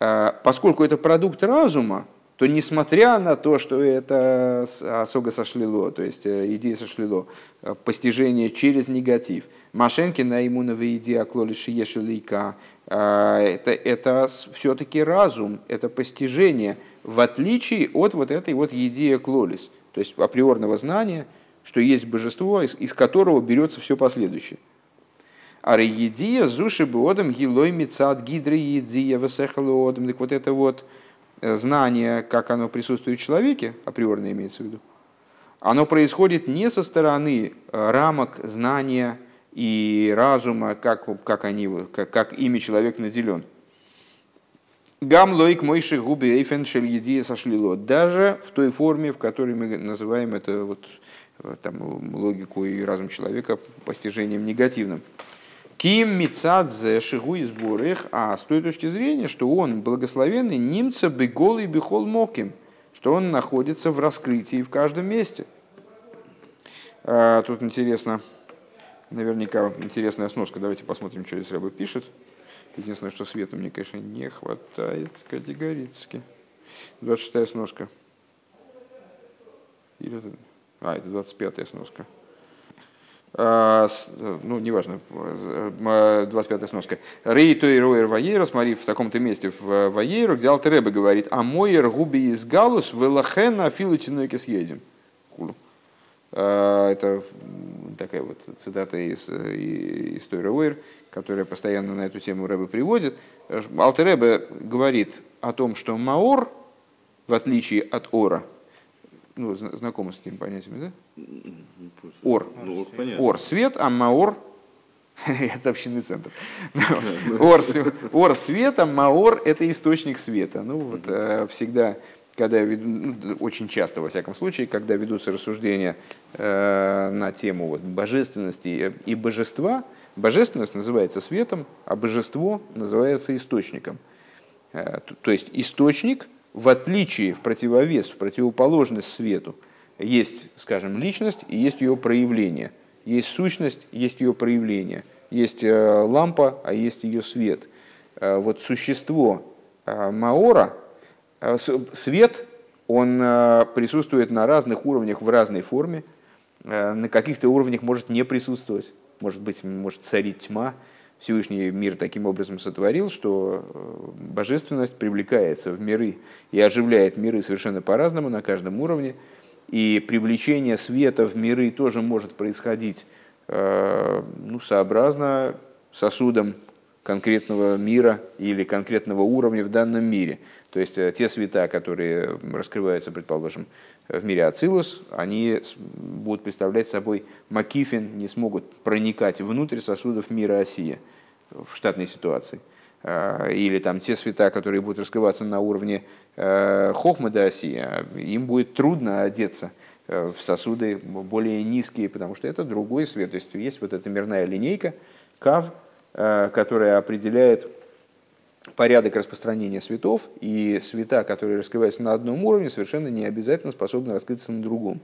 э, поскольку это продукт разума, то несмотря на то, что это осога сошлило, то есть э, идея сошлило, э, постижение через негатив, Машенки на имуновой идея клолиши ешелика, э, это, это все-таки разум, это постижение, в отличие от вот этой вот идеи клолис. то есть априорного знания, что есть божество, из, из которого берется все последующее. А реедия зуши бодом гилой мецад гидры едия весехалодом. Так вот это вот знание, как оно присутствует в человеке, априорно имеется в виду, оно происходит не со стороны э, рамок знания и разума, как, как, они, как, как ими человек наделен. Гам лоик мойши губи эйфен шель сошлило. Даже в той форме, в которой мы называем это вот, э, там, логику и разум человека постижением негативным. Ким мицадзе шигу из бурых, а с той точки зрения, что он благословенный немца бегол и бихол моким, что он находится в раскрытии в каждом месте. А, тут интересно, наверняка интересная сноска. Давайте посмотрим, что здесь Рэба пишет. Единственное, что света мне, конечно, не хватает категорически. 26-я сноска. Или. А, это 25-я сноска. А, ну, неважно, 25-я сноска. Рей то и роер ваейра, смотри, в таком-то месте в ваейру, где Алтереба говорит, а мой губи из галус велахен афилу тинойки съедем. А, это такая вот цитата из, той Роуэр, которая постоянно на эту тему Рэбе приводит. Алтеребе говорит о том, что Маор, в отличие от Ора, ну, знакомы с этими понятиями, да? Ор. Ну, ор – свет, а Маор – это общинный центр. Ор, ор – свет, а Маор – это источник света. Ну, вот э, всегда когда ну, очень часто, во всяком случае, когда ведутся рассуждения э, на тему вот, божественности и божества, божественность называется светом, а божество называется источником. Э, то, то есть источник в отличие, в противовес, в противоположность свету, есть, скажем, личность и есть ее проявление. Есть сущность, есть ее проявление. Есть э, лампа, а есть ее свет. Э, вот существо э, Маора, свет, он присутствует на разных уровнях в разной форме. На каких-то уровнях может не присутствовать. Может быть, может царить тьма, Всевышний мир таким образом сотворил, что э, божественность привлекается в миры и оживляет миры совершенно по-разному на каждом уровне. И привлечение света в миры тоже может происходить э, ну, сообразно сосудом конкретного мира или конкретного уровня в данном мире. То есть э, те света, которые раскрываются, предположим, в мире Ацилус, они будут представлять собой макифин, не смогут проникать внутрь сосудов мира Осия в штатной ситуации. А, или там те света, которые будут раскрываться на уровне э, Хохмада Осия, им будет трудно одеться э, в сосуды более низкие, потому что это другой свет. То есть есть вот эта мирная линейка, кав, э, которая определяет порядок распространения светов, и света, которые раскрываются на одном уровне, совершенно не обязательно способны раскрыться на другом.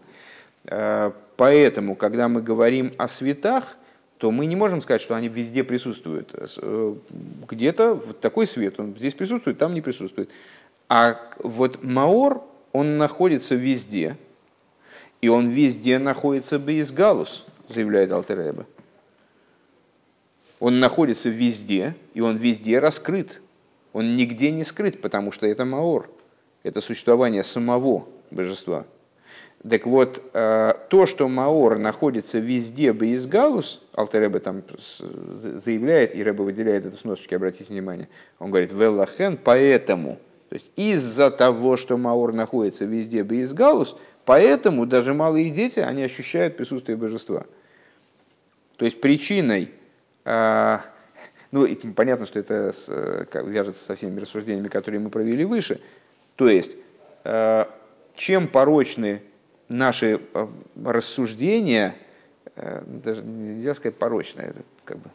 Э, поэтому, когда мы говорим о светах, то мы не можем сказать, что они везде присутствуют. Э, где-то вот такой свет, он здесь присутствует, там не присутствует. А вот Маор, он находится везде, и он везде находится без галус, заявляет Алтереба. Он находится везде, и он везде раскрыт. Он нигде не скрыт, потому что это Маор. Это существование самого божества. Так вот, э, то, что Маор находится везде Бейсгалус, Алтереба там заявляет, и Рэба выделяет это в сносочке, обратите внимание, он говорит, Веллахен, поэтому, то есть из-за того, что Маор находится везде Бейсгалус, поэтому даже малые дети, они ощущают присутствие божества. То есть причиной э, ну, и понятно, что это как, вяжется со всеми рассуждениями, которые мы провели выше. То есть, э, чем порочны наши э, рассуждения, э, даже нельзя сказать порочные, это как бы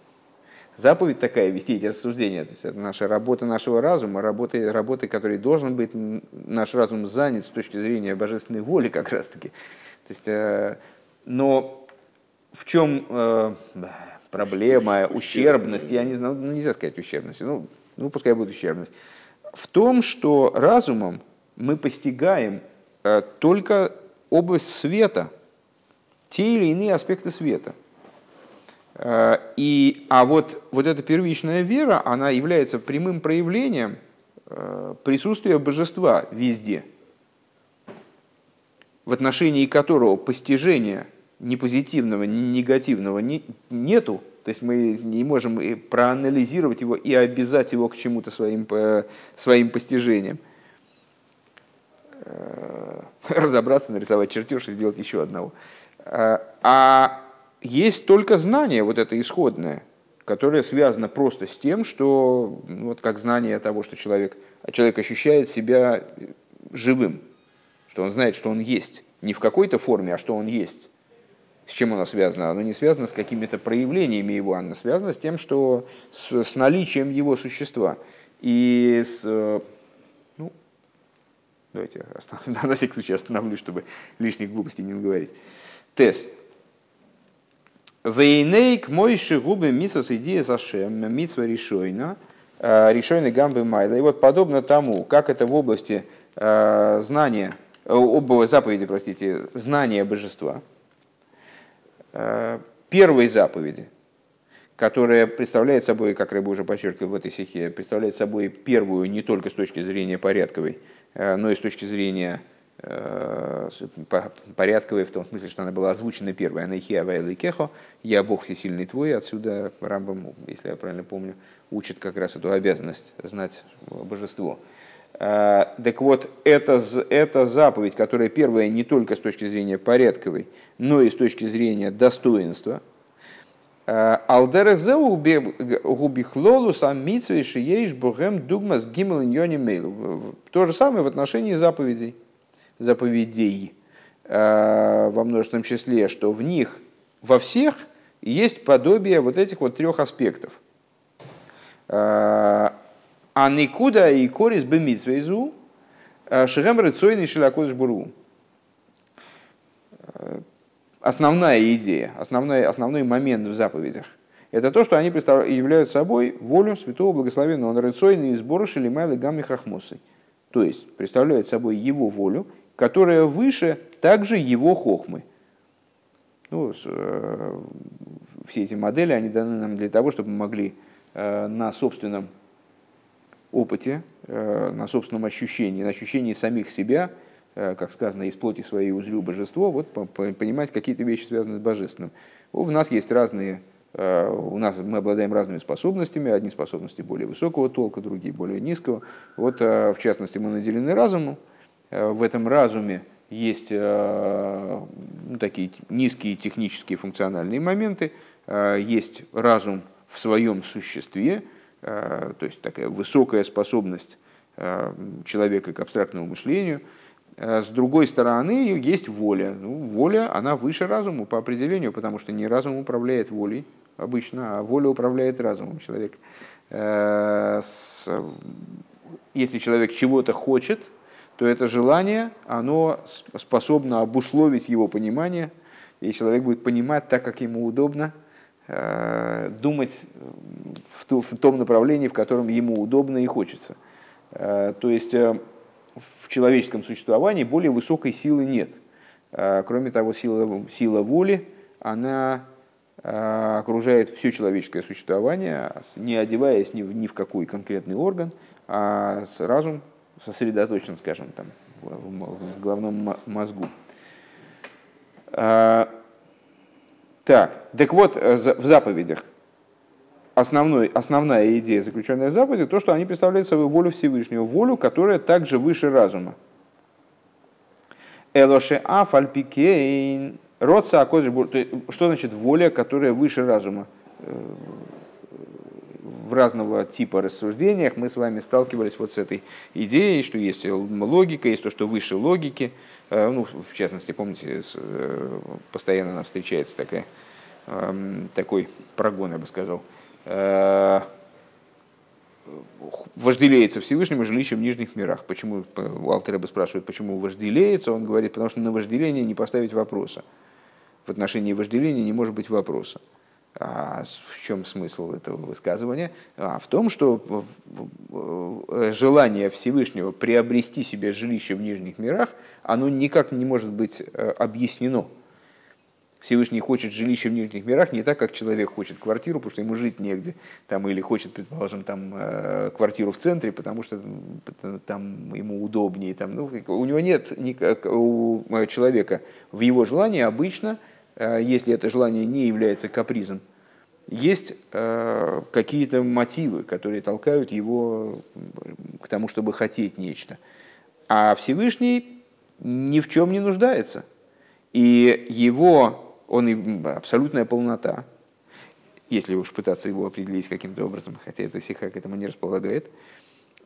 заповедь такая, вести эти рассуждения. То есть это наша работа нашего разума, работа, работа, которой должен быть наш разум занят с точки зрения божественной воли как раз-таки. То есть, но в чем проблема, ущербность, я не знаю, ну нельзя сказать ущербность, ну, ну пускай будет ущербность, в том, что разумом мы постигаем э, только область света, те или иные аспекты света. Э, и, а вот, вот эта первичная вера, она является прямым проявлением э, присутствия божества везде. в отношении которого постижения ни позитивного, ни негативного не, нету, то есть мы не можем и проанализировать его и обязать его к чему-то своим, своим постижением. Э, разобраться, нарисовать чертеж и сделать еще одного. Э, а есть только знание, вот это исходное, которое связано просто с тем, что, ну, вот как знание того, что человек, человек ощущает себя живым, что он знает, что он есть. Не в какой-то форме, а что он есть. С чем оно связано? Оно не связано с какими-то проявлениями его, оно связано с тем, что с, с наличием его существа. И с, ну, давайте останов... на всякий случай остановлюсь, чтобы лишних глупостей не говорить. Тест. Вейнейк мойши губы митсас идея зашем, митсва решойна, э, решойна гамбы майда. И вот подобно тому, как это в области э, знания, э, об заповеди, простите, знания божества, первой заповеди, которая представляет собой, как Рыба уже подчеркивал в этой стихе, представляет собой первую не только с точки зрения порядковой, но и с точки зрения Э, порядковой, в том смысле, что она была озвучена первой. Анахия Вайла Кехо, «Я Бог всесильный твой». Отсюда Рамбам, если я правильно помню, учит как раз эту обязанность знать божество. Э, так вот, это, это заповедь, которая первая не только с точки зрения порядковой, но и с точки зрения достоинства. Э, Алдерах зеу губихлолу сам митсвей шиеиш богем дугмас гимел мейл. То же самое в отношении заповедей заповедей э, во множественном числе, что в них во всех есть подобие вот этих вот трех аспектов. А никуда и корис бемитсвейзу э, шигем рыцойный шилакодыш буру. Основная идея, основной, основной момент в заповедях это то, что они являют собой волю святого благословенного он рыцойный сбора шелимайлы гамми хахмосы. То есть представляют собой его волю которая выше также его хохмы. Ну, э, все эти модели, они даны нам для того, чтобы мы могли э, на собственном опыте, э, на собственном ощущении, на ощущении самих себя, как сказано, из плоти своей узрю божество, вот понимать какие-то вещи, связанные с божественным. В нас есть разные, у нас мы обладаем разными способностями, одни способности более высокого толка, другие более низкого. Вот, в частности, мы наделены разумом, Э, в этом разуме есть э, ну, такие низкие технические функциональные моменты, э, есть разум в своем существе, то есть такая высокая способность человека к абстрактному мышлению. С другой стороны, есть воля. Ну, воля, она выше разума по определению, потому что не разум управляет волей обычно, а воля управляет разумом человека. Если человек чего-то хочет – то это желание, оно способно обусловить его понимание, и человек будет понимать так, как ему удобно, э, думать в том направлении, в котором ему удобно и хочется. Э, то есть э, в человеческом существовании более высокой силы нет. Кроме того, сила, сила воли, она окружает все человеческое существование, не одеваясь ни в, ни в какой конкретный орган, а разум сосредоточен, скажем, там, в головном мозгу. Так, так вот, э, в заповедях основной, основная идея, заключенная в заповеди, то, что они представляют собой волю Всевышнего, волю, которая также выше разума. Элоше афальпикейн, родца Что значит воля, которая выше разума? В разного типа рассуждениях мы с вами сталкивались вот с этой идеей, что есть логика, есть то, что выше логики. Э, ну, в частности, помните, э, постоянно нам встречается такая, эм, такой прогон, я бы сказал, э, вожделеется Всевышнему жилищем в нижних мирах. Почему, Алтереба спрашивают, почему вожделеется, он говорит, потому что на вожделение не поставить вопроса. В отношении вожделения не может быть вопроса. А в чем смысл этого высказывания? А в том, что желание Всевышнего приобрести себе жилище в нижних мирах, оно никак не может быть э, объяснено. Всевышний хочет жилище в нижних мирах не так, как человек хочет квартиру, потому что ему жить негде, там, или хочет, предположим, там, э, квартиру в центре, потому что там ему удобнее. Там, ну, у него нет у человека в его желании обычно, э, если это желание не является капризом, есть э, какие-то мотивы, которые толкают его к тому, чтобы хотеть нечто. А Всевышний ни в чем не нуждается. И его, он абсолютная полнота, если уж пытаться его определить каким-то образом, хотя это сиха к этому не располагает.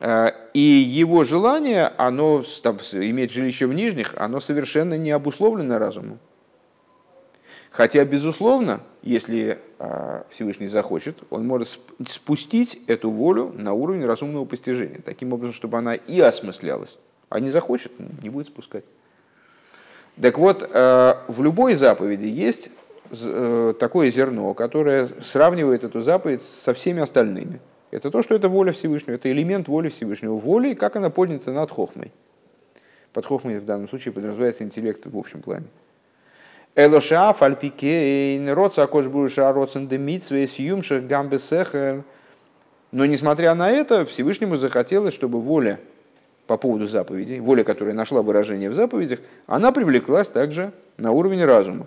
Э, и его желание, оно там, иметь жилище в нижних, оно совершенно не обусловлено разумом. Хотя, безусловно, если а, Всевышний захочет, он может спустить эту волю на уровень разумного постижения, таким образом, чтобы она и осмыслялась. А не захочет, не будет спускать. Так вот, а, в любой заповеди есть э, такое зерно, которое сравнивает эту заповедь со всеми остальными. Это то, что это воля Всевышнего, это элемент воли Всевышнего. Воли, как она поднята над хохмой. Под хохмой в данном случае подразумевается интеллект в общем плане. Элоша фальпикейн, роца кошбуша роцен демитсвейс юмших гамбесехер. Но несмотря на это, Всевышнему захотелось, чтобы воля по поводу заповедей, воля, которая нашла выражение в заповедях, она привлеклась также на уровень разума.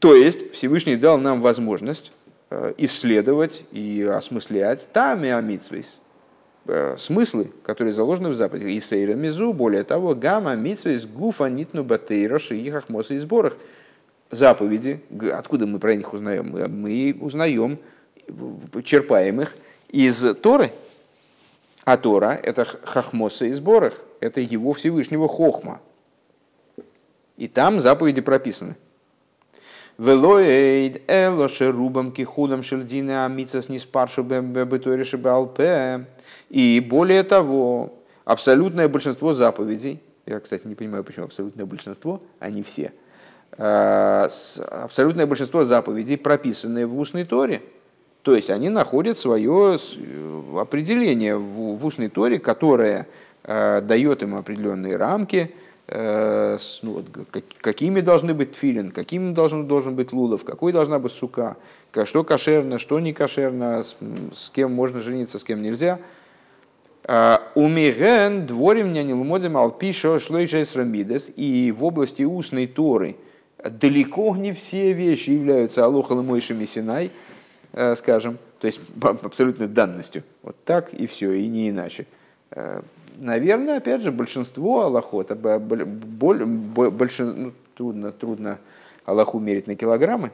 То есть Всевышний дал нам возможность э, исследовать и осмыслять тами амитсвейс, смыслы, которые заложены в заповедях. И сейра мизу, более того, гамма митсвейс гуфа нитну батейра шиихах моса и сборах. Заповеди, откуда мы про них узнаем? Мы узнаем, черпаем их из Торы. А Тора – это хахмоса и сборах, это его Всевышнего хохма. И там заповеди прописаны – Велоэйд элоше рубам кихудам шельдина амицас не спаршу беториши балпе. И более того, абсолютное большинство заповедей, я, кстати, не понимаю, почему абсолютное большинство, а не все, а, абсолютное большинство заповедей, прописанные в устной торе, то есть они находят свое э, определение в устной торе, которое э, дает им определенные рамки, Э, ну, вот, какими должны быть тфилин, каким должен, должен быть лулов, какой должна быть сука, что кошерно, что не кошерно, с, с кем можно жениться, с кем нельзя. А, Умиген дворим не нилмодим алпишо шлойчайс рамидес. И в области устной торы далеко не все вещи являются алохалым мойшими синай, э, скажем, то есть абсолютной данностью. Вот так и все, и не иначе э, наверное, опять же, большинство Аллахот, больше, ну, трудно, трудно Аллаху мерить на килограммы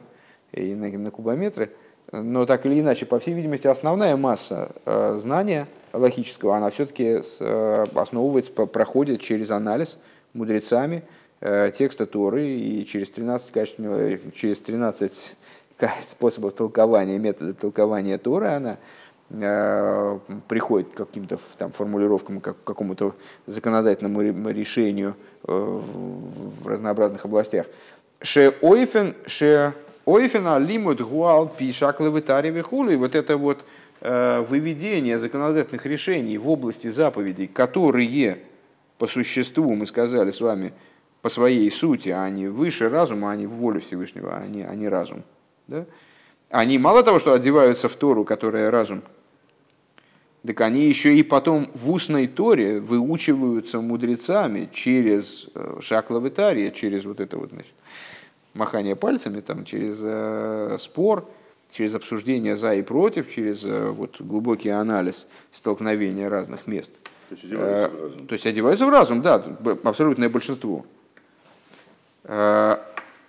и на, на кубометры, но так или иначе, по всей видимости, основная масса э, знания логического, она все-таки э, основывается, проходит через анализ мудрецами э, текста Торы и через 13, качеств, через 13 способов толкования, методов толкования Торы она Э, приходит к каким-то там, формулировкам, как, к какому-то законодательному решению в разнообразных областях. Ше ойфен, ше ойфен алимут гуал пишак левитари хули. Вот это вот выведение законодательных решений в области заповедей, которые по существу, мы сказали с вами, по своей сути, они выше разума, они в воле Всевышнего, они, они разум. Да? Они мало того, что одеваются в Тору, которая разум – так они еще и потом в устной торе выучиваются мудрецами через э, шаклавитария, через вот это вот значит, махание пальцами, там, через э, спор, через обсуждение за и против, через э, вот, глубокий анализ столкновения разных мест. То есть одеваются в разум. То есть одеваются в разум, да, абсолютное большинство.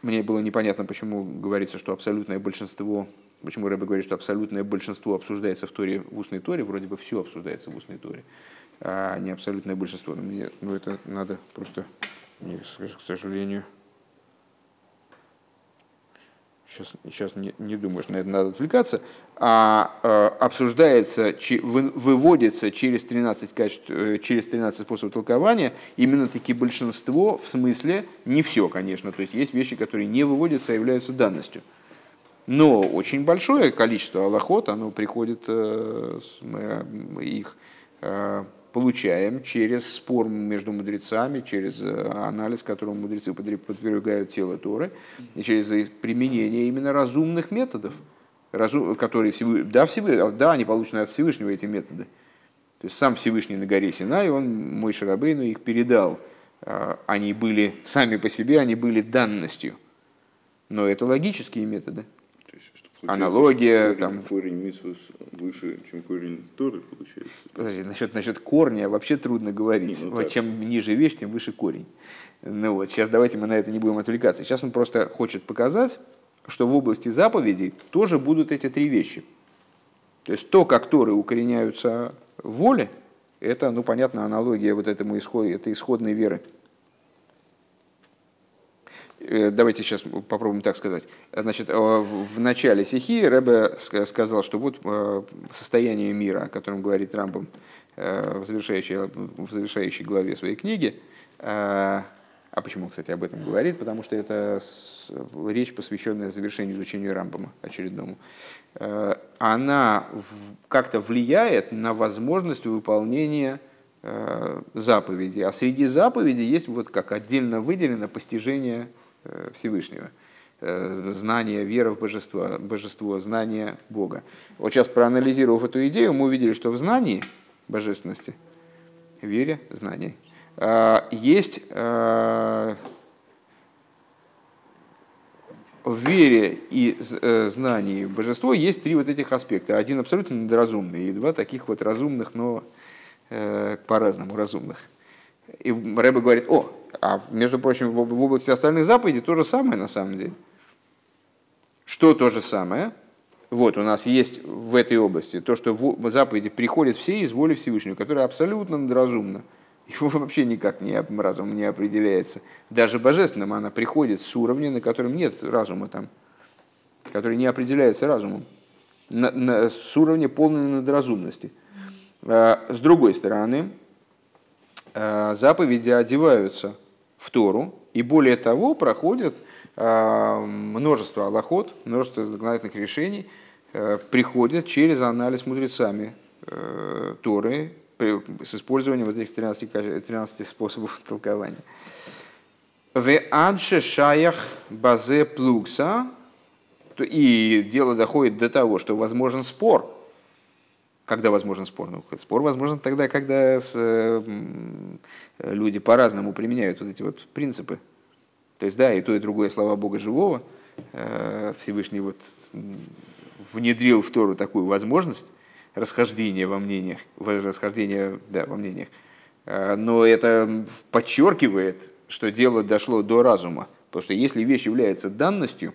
Мне было непонятно, почему говорится, что абсолютное большинство Почему Рэбе говорит, что абсолютное большинство обсуждается в Торе, в устной Торе, вроде бы все обсуждается в устной Торе, а не абсолютное большинство. Но мне, ну, это надо просто, мне, к сожалению, сейчас, сейчас не, не думаю, что на это надо отвлекаться, а э, обсуждается, чи, вы, выводится через 13, качеств, э, через 13 способов толкования именно таки большинство, в смысле, не все, конечно, то есть есть вещи, которые не выводятся, а являются данностью. Но очень большое количество аллахот, оно приходит, э, мы их э, получаем через спор между мудрецами, через э, анализ, которому мудрецы подвергают тело Торы, и через применение именно разумных методов, которые да, да, они получены от Всевышнего, эти методы. То есть сам Всевышний на горе Синай, он, мой Шарабейну, их передал. А, они были, сами по себе, они были данностью. Но это логические методы. Аналогия. Корень, там... корень митсвус выше, чем корень Торы, получается. Подожди, насчет, насчет корня вообще трудно говорить. Не, ну, вот чем ниже вещь, тем выше корень. Ну вот, сейчас давайте мы на это не будем отвлекаться. Сейчас он просто хочет показать, что в области заповедей тоже будут эти три вещи. То есть то, как Торы укореняются в воле, это, ну, понятно, аналогия вот этому исходу, этой исходной веры. Э, давайте сейчас попробуем так сказать. Значит, э, в начале стихи Рэбе сказал, что вот э, состояние мира, о котором говорит Рамбом в завершающей, в завершающей главе своей книги, а почему, кстати, об этом говорит? Потому что это речь, посвященная завершению изучению Рамбома очередному. Она как-то влияет на возможность выполнения заповедей. А среди заповедей есть вот как отдельно выделено постижение Всевышнего. Э, знание, вера в божество, божество, знание Бога. Вот сейчас, проанализировав эту идею, мы увидели, что в знании божественности, вере, знании, э, есть в вере и знании божества есть три вот этих аспекта. Один абсолютно недоразумный, и два таких вот разумных, но по-разному разумных. И Рэбе говорит, о, а между прочим, в области остальных заповедей то же самое на самом деле. Что то же самое? Вот у нас есть в этой области то, что в заповеди приходят все из воли Всевышнего, которая абсолютно надразумна. Его вообще никак не, разум не определяется. Даже божественным она приходит с уровня, на котором нет разума там, который не определяется разумом, на, на, с уровня полной надразумности. А, с другой стороны, а, заповеди одеваются в Тору, и более того, проходят а, множество аллахот, множество законодательных решений, а, приходят через анализ мудрецами э, Торы с использованием вот этих 13, 13 способов толкования. В адше шаях базе плукса, и дело доходит до того, что возможен спор – когда возможен спор? Ну, спор возможен тогда, когда э, люди по-разному применяют вот эти вот принципы. То есть, да, и то, и другое слова Бога живого. Э, Всевышний вот внедрил в Тору такую возможность расхождения во мнениях, расхождения да, во мнениях. Э, но это подчеркивает, что дело дошло до разума. Потому что если вещь является данностью,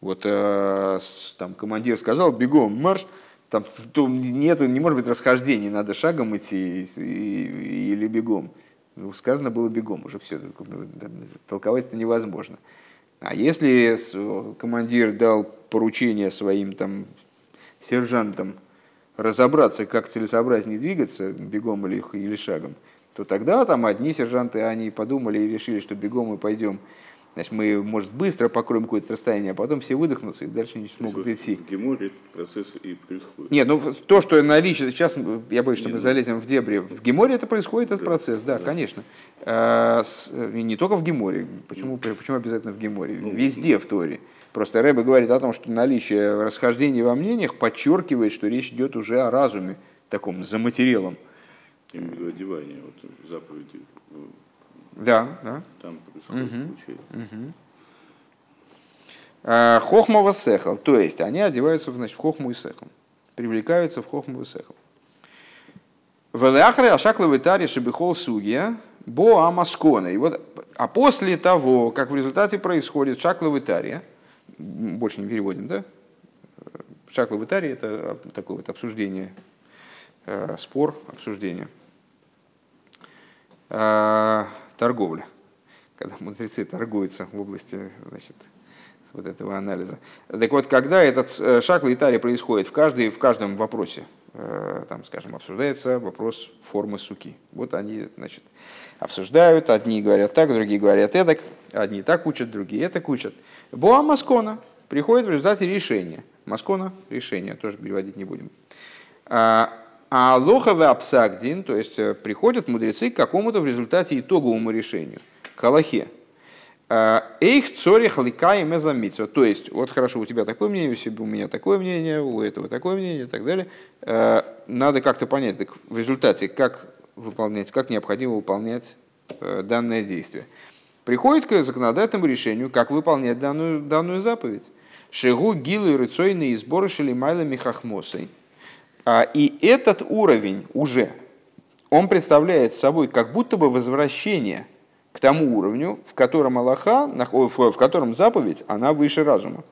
вот там командир сказал, бегом, марш, там то нету, не может быть расхождений, надо шагом идти или бегом. Ну, сказано было бегом, уже все, толковать это невозможно. А если командир дал поручение своим там, сержантам разобраться, как целесообразнее двигаться, бегом или, или шагом, то тогда там одни сержанты, они подумали и решили, что бегом мы пойдем Значит, мы, может, быстро покроем какое-то расстояние, а потом все выдохнутся и дальше не смогут идти. В Геморе процесс и происходит. Нет, ну то, что наличие, сейчас я боюсь, что мы ну. залезем в дебри. В Геморе это происходит, этот процесс, да, да. конечно. А, с, не только в Геморе. Почему, ну. почему обязательно в Геморе? Ну, Везде в Торе. Просто Рэбе говорит о том, что наличие расхождений во мнениях подчеркивает, что речь идет уже о разуме, таком за материалом. Именно одевание, вот, заповеди да, да. Там происходит угу. угу. То есть они одеваются значит, в хохму и сехал, привлекаются в хохму и сехал. Велеахре ашакловый тари шебихол сугия бо амаскона. И вот, а после того, как в результате происходит шакловый тари, больше не переводим, да? Шакловый тари это такое вот обсуждение, э, спор, обсуждение торговля, когда мудрецы торгуются в области значит, вот этого анализа. Так вот, когда этот э, шаг лаитари происходит в, каждой, в каждом вопросе, э, там, скажем, обсуждается вопрос формы суки. Вот они, значит, обсуждают, одни говорят так, другие говорят эдак, одни так учат, другие это учат. Боа Маскона приходит в результате решения. Маскона – решение, тоже переводить не будем. А, А лоховый абсагдин, то есть приходят мудрецы к какому-то в результате итоговому решению, к Аллахе. Эйх цорих ликаем эзамитсва. То есть, вот хорошо, у тебя такое мнение, у меня такое мнение, у этого такое мнение и так далее. Надо как-то понять, так в результате, как выполнять, как необходимо выполнять данное действие. Приходит к законодательному решению, как выполнять данную, данную заповедь. Шигу гилу и рыцойные сборы шелимайла михахмосой. И этот уровень уже, он представляет собой как будто бы возвращение – к тому уровню, в котором Аллаха, в котором заповедь, она выше разума.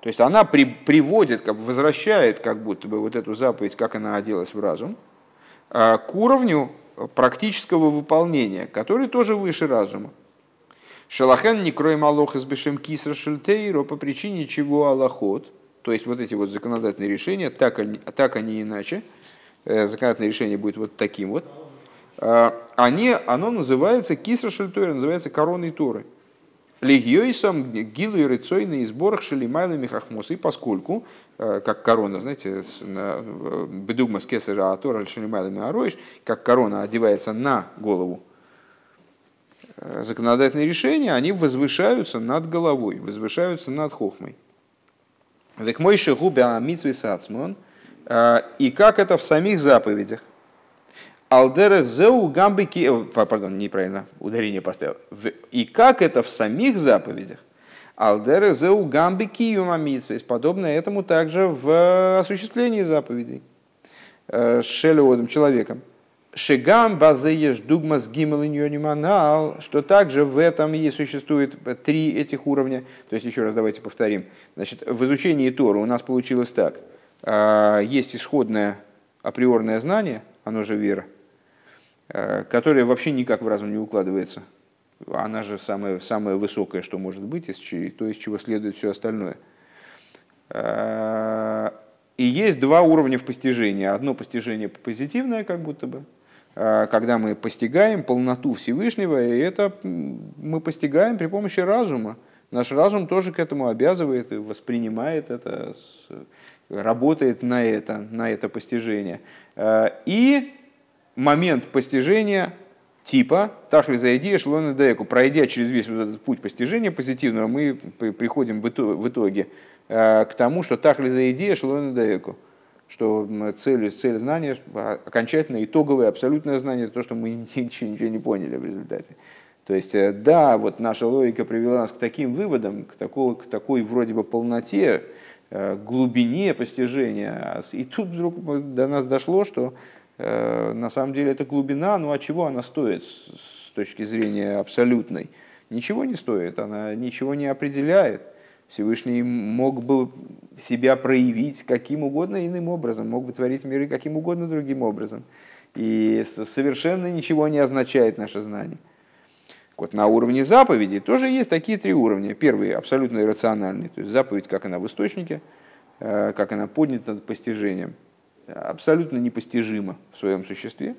То есть она при, приводит, как бы возвращает как будто бы вот эту заповедь, как она оделась в разум, а, к уровню практического выполнения, который тоже выше разума. Шалахен не кроем Аллах из бешем кисра шельтейро по причине чего Аллахот, то есть вот эти вот законодательные решения, так, так они иначе, э, законодательное решение будет вот таким вот, а, они, оно называется кисра шельтойра, называется короной Торы. Легиойсом гилу и рыцойный сборах шелимайлами хахмос. И поскольку, а, как корона, знаете, бедугма с кесара атора шелимайлами ароиш, как корона одевается на голову, законодательные решения, они возвышаются над головой, возвышаются над хохмой. Век мой шагубя митсвей сацмон. И как это в самих заповедях. Алдерах зеу гамбики... Э, пардон, неправильно, ударение поставил. И как это в самих заповедях? Алдерах зеу гамбики юмамитсвейс. Подобно этому также в осуществлении заповедей. Э, Шелеодом человеком. Шигам базееш дугмас гимел манал, что также в этом и существует три этих уровня. То есть, еще раз давайте повторим. Значит, в изучении Тора у нас получилось так. Э, есть исходное априорное знание, оно же вера, Э, которая вообще никак в разум не укладывается. Она же самая, самая высокая, что может быть, из, то, из чего следует все остальное. Э, и есть два уровня в постижении. Одно постижение позитивное, как будто бы, э, когда мы постигаем полноту Всевышнего, и это мы постигаем при помощи разума. Наш разум тоже к этому обязывает и воспринимает это, работает на это, на это постижение. И момент постижения типа Тахлиза идея Шлона Деку. Пройдя через весь вот этот путь постижения позитивного, мы приходим в итоге э, к тому, что Тахлиза идея Шлона Деку что цель, цель знания, окончательное, итоговое, абсолютное знание, то, что мы ничего, ничего не поняли в результате. То есть, э, да, вот наша логика привела нас к таким выводам, к такой, к такой вроде бы полноте, э, глубине постижения. И тут вдруг до нас дошло, что Э, на самом деле это глубина, ну а чего она стоит с точки зрения абсолютной? Ничего не стоит, она ничего не определяет. Всевышний мог бы себя проявить каким угодно иным образом, мог бы творить миры каким угодно другим образом. И совершенно ничего не означает наше знание. Вот на уровне заповеди тоже есть такие три уровня. Первый абсолютно иррациональный, то есть заповедь, как она в источнике, э, как она поднята над постижением – абсолютно непостижима в своем существе.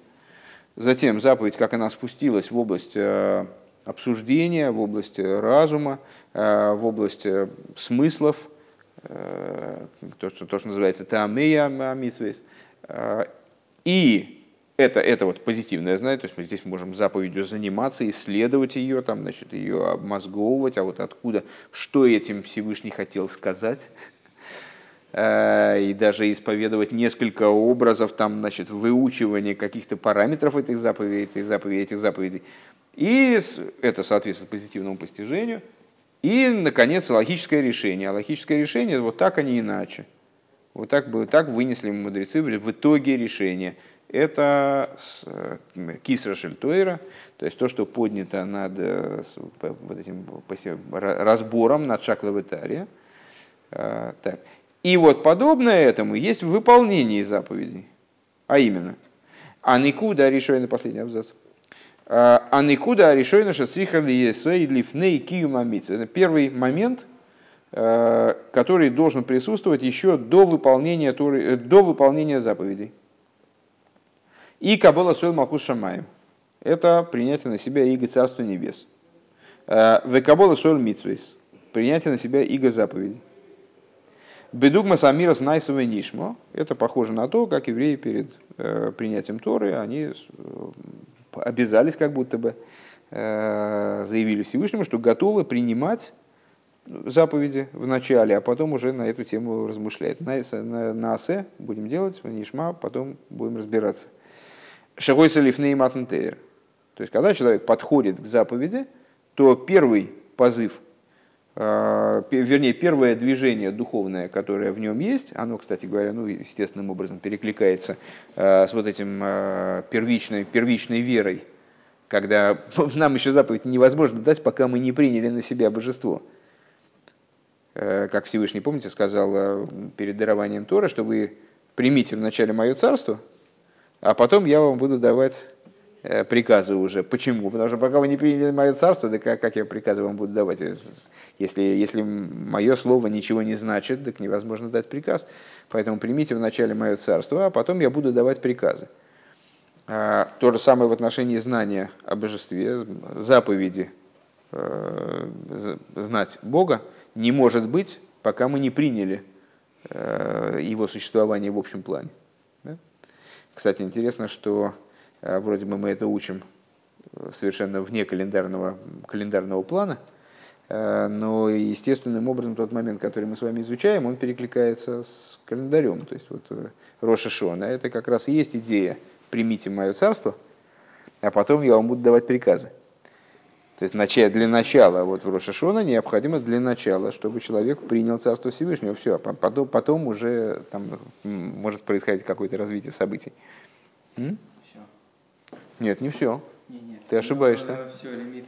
Затем заповедь, как она спустилась в область э, обсуждения, в область разума, э, в область э, смыслов, то, что, то, что называется тамея митсвейс. И это, это вот позитивное знание, то есть мы здесь можем заповедью заниматься, исследовать ее, там, значит, ее обмозговывать, а вот откуда, что этим Всевышний хотел сказать, Э, и даже исповедовать несколько образов, там, значит, выучивание каких-то параметров этих заповедей, этих заповедей, этих заповедей. И это соответствует позитивному постижению. И, наконец, логическое решение. А логическое решение вот так, а не иначе. Вот так, бы, так вынесли мудрецы в итоге решения. Это э, кисра шельтойра, то есть то, что поднято над э, вот этим разбором над шаклавитария. Так. И вот подобное этому есть в выполнении заповедей. А именно, Аникуда решой на последний абзац. А, Аникуда решой на шациха лифней киюмамиц. Это первый момент, а, который должен присутствовать еще до выполнения, э, до выполнения заповедей. И Кабола Суэл Малхус Шамаем. Это принятие на себя иго Царства Небес. А, Векабола Суэл Митсвейс. Принятие на себя иго заповедей. Бедугма самирас найсова нишмо. Это похоже на то, как евреи перед э, принятием Торы, они э, обязались как будто бы, э, заявили Всевышнему, что готовы принимать заповеди в начале, а потом уже на эту тему размышлять. На, на, на асе будем делать, в нишма, потом будем разбираться. Шагой салифней матнтейр. То есть, когда человек подходит к заповеди, то первый позыв, вернее, первое движение духовное, которое в нем есть, оно, кстати говоря, ну, естественным образом перекликается э, с вот этим э, первичной, первичной верой, когда нам еще заповедь невозможно дать, пока мы не приняли на себя божество. Как Всевышний, помните, сказал перед дарованием Тора, что вы примите вначале мое царство, а потом я вам буду давать приказы уже. Почему? Потому что пока вы не приняли мое царство, да как, как я приказы вам буду давать? Если, если мое слово ничего не значит, так невозможно дать приказ. Поэтому примите вначале мое царство, а потом я буду давать приказы. А, то же самое в отношении знания о божестве, заповеди э, знать Бога не может быть, пока мы не приняли э, его существование в общем плане. Кстати, интересно, что а, вроде бы мы это учим э, совершенно вне календарного, календарного плана, э, но естественным образом тот момент, который мы с вами изучаем, он перекликается с календарем. То есть вот э, Роша Шона, это как раз и есть идея «примите мое царство», а потом я вам буду давать приказы. То есть для начала, вот в Рошашона необходимо для начала, чтобы человек принял Царство Всевышнего. Все, а потом, потом уже там может происходить какое-то развитие событий. М? Нет, не все. Не, нет. Ты ошибаешься. Все, лимит.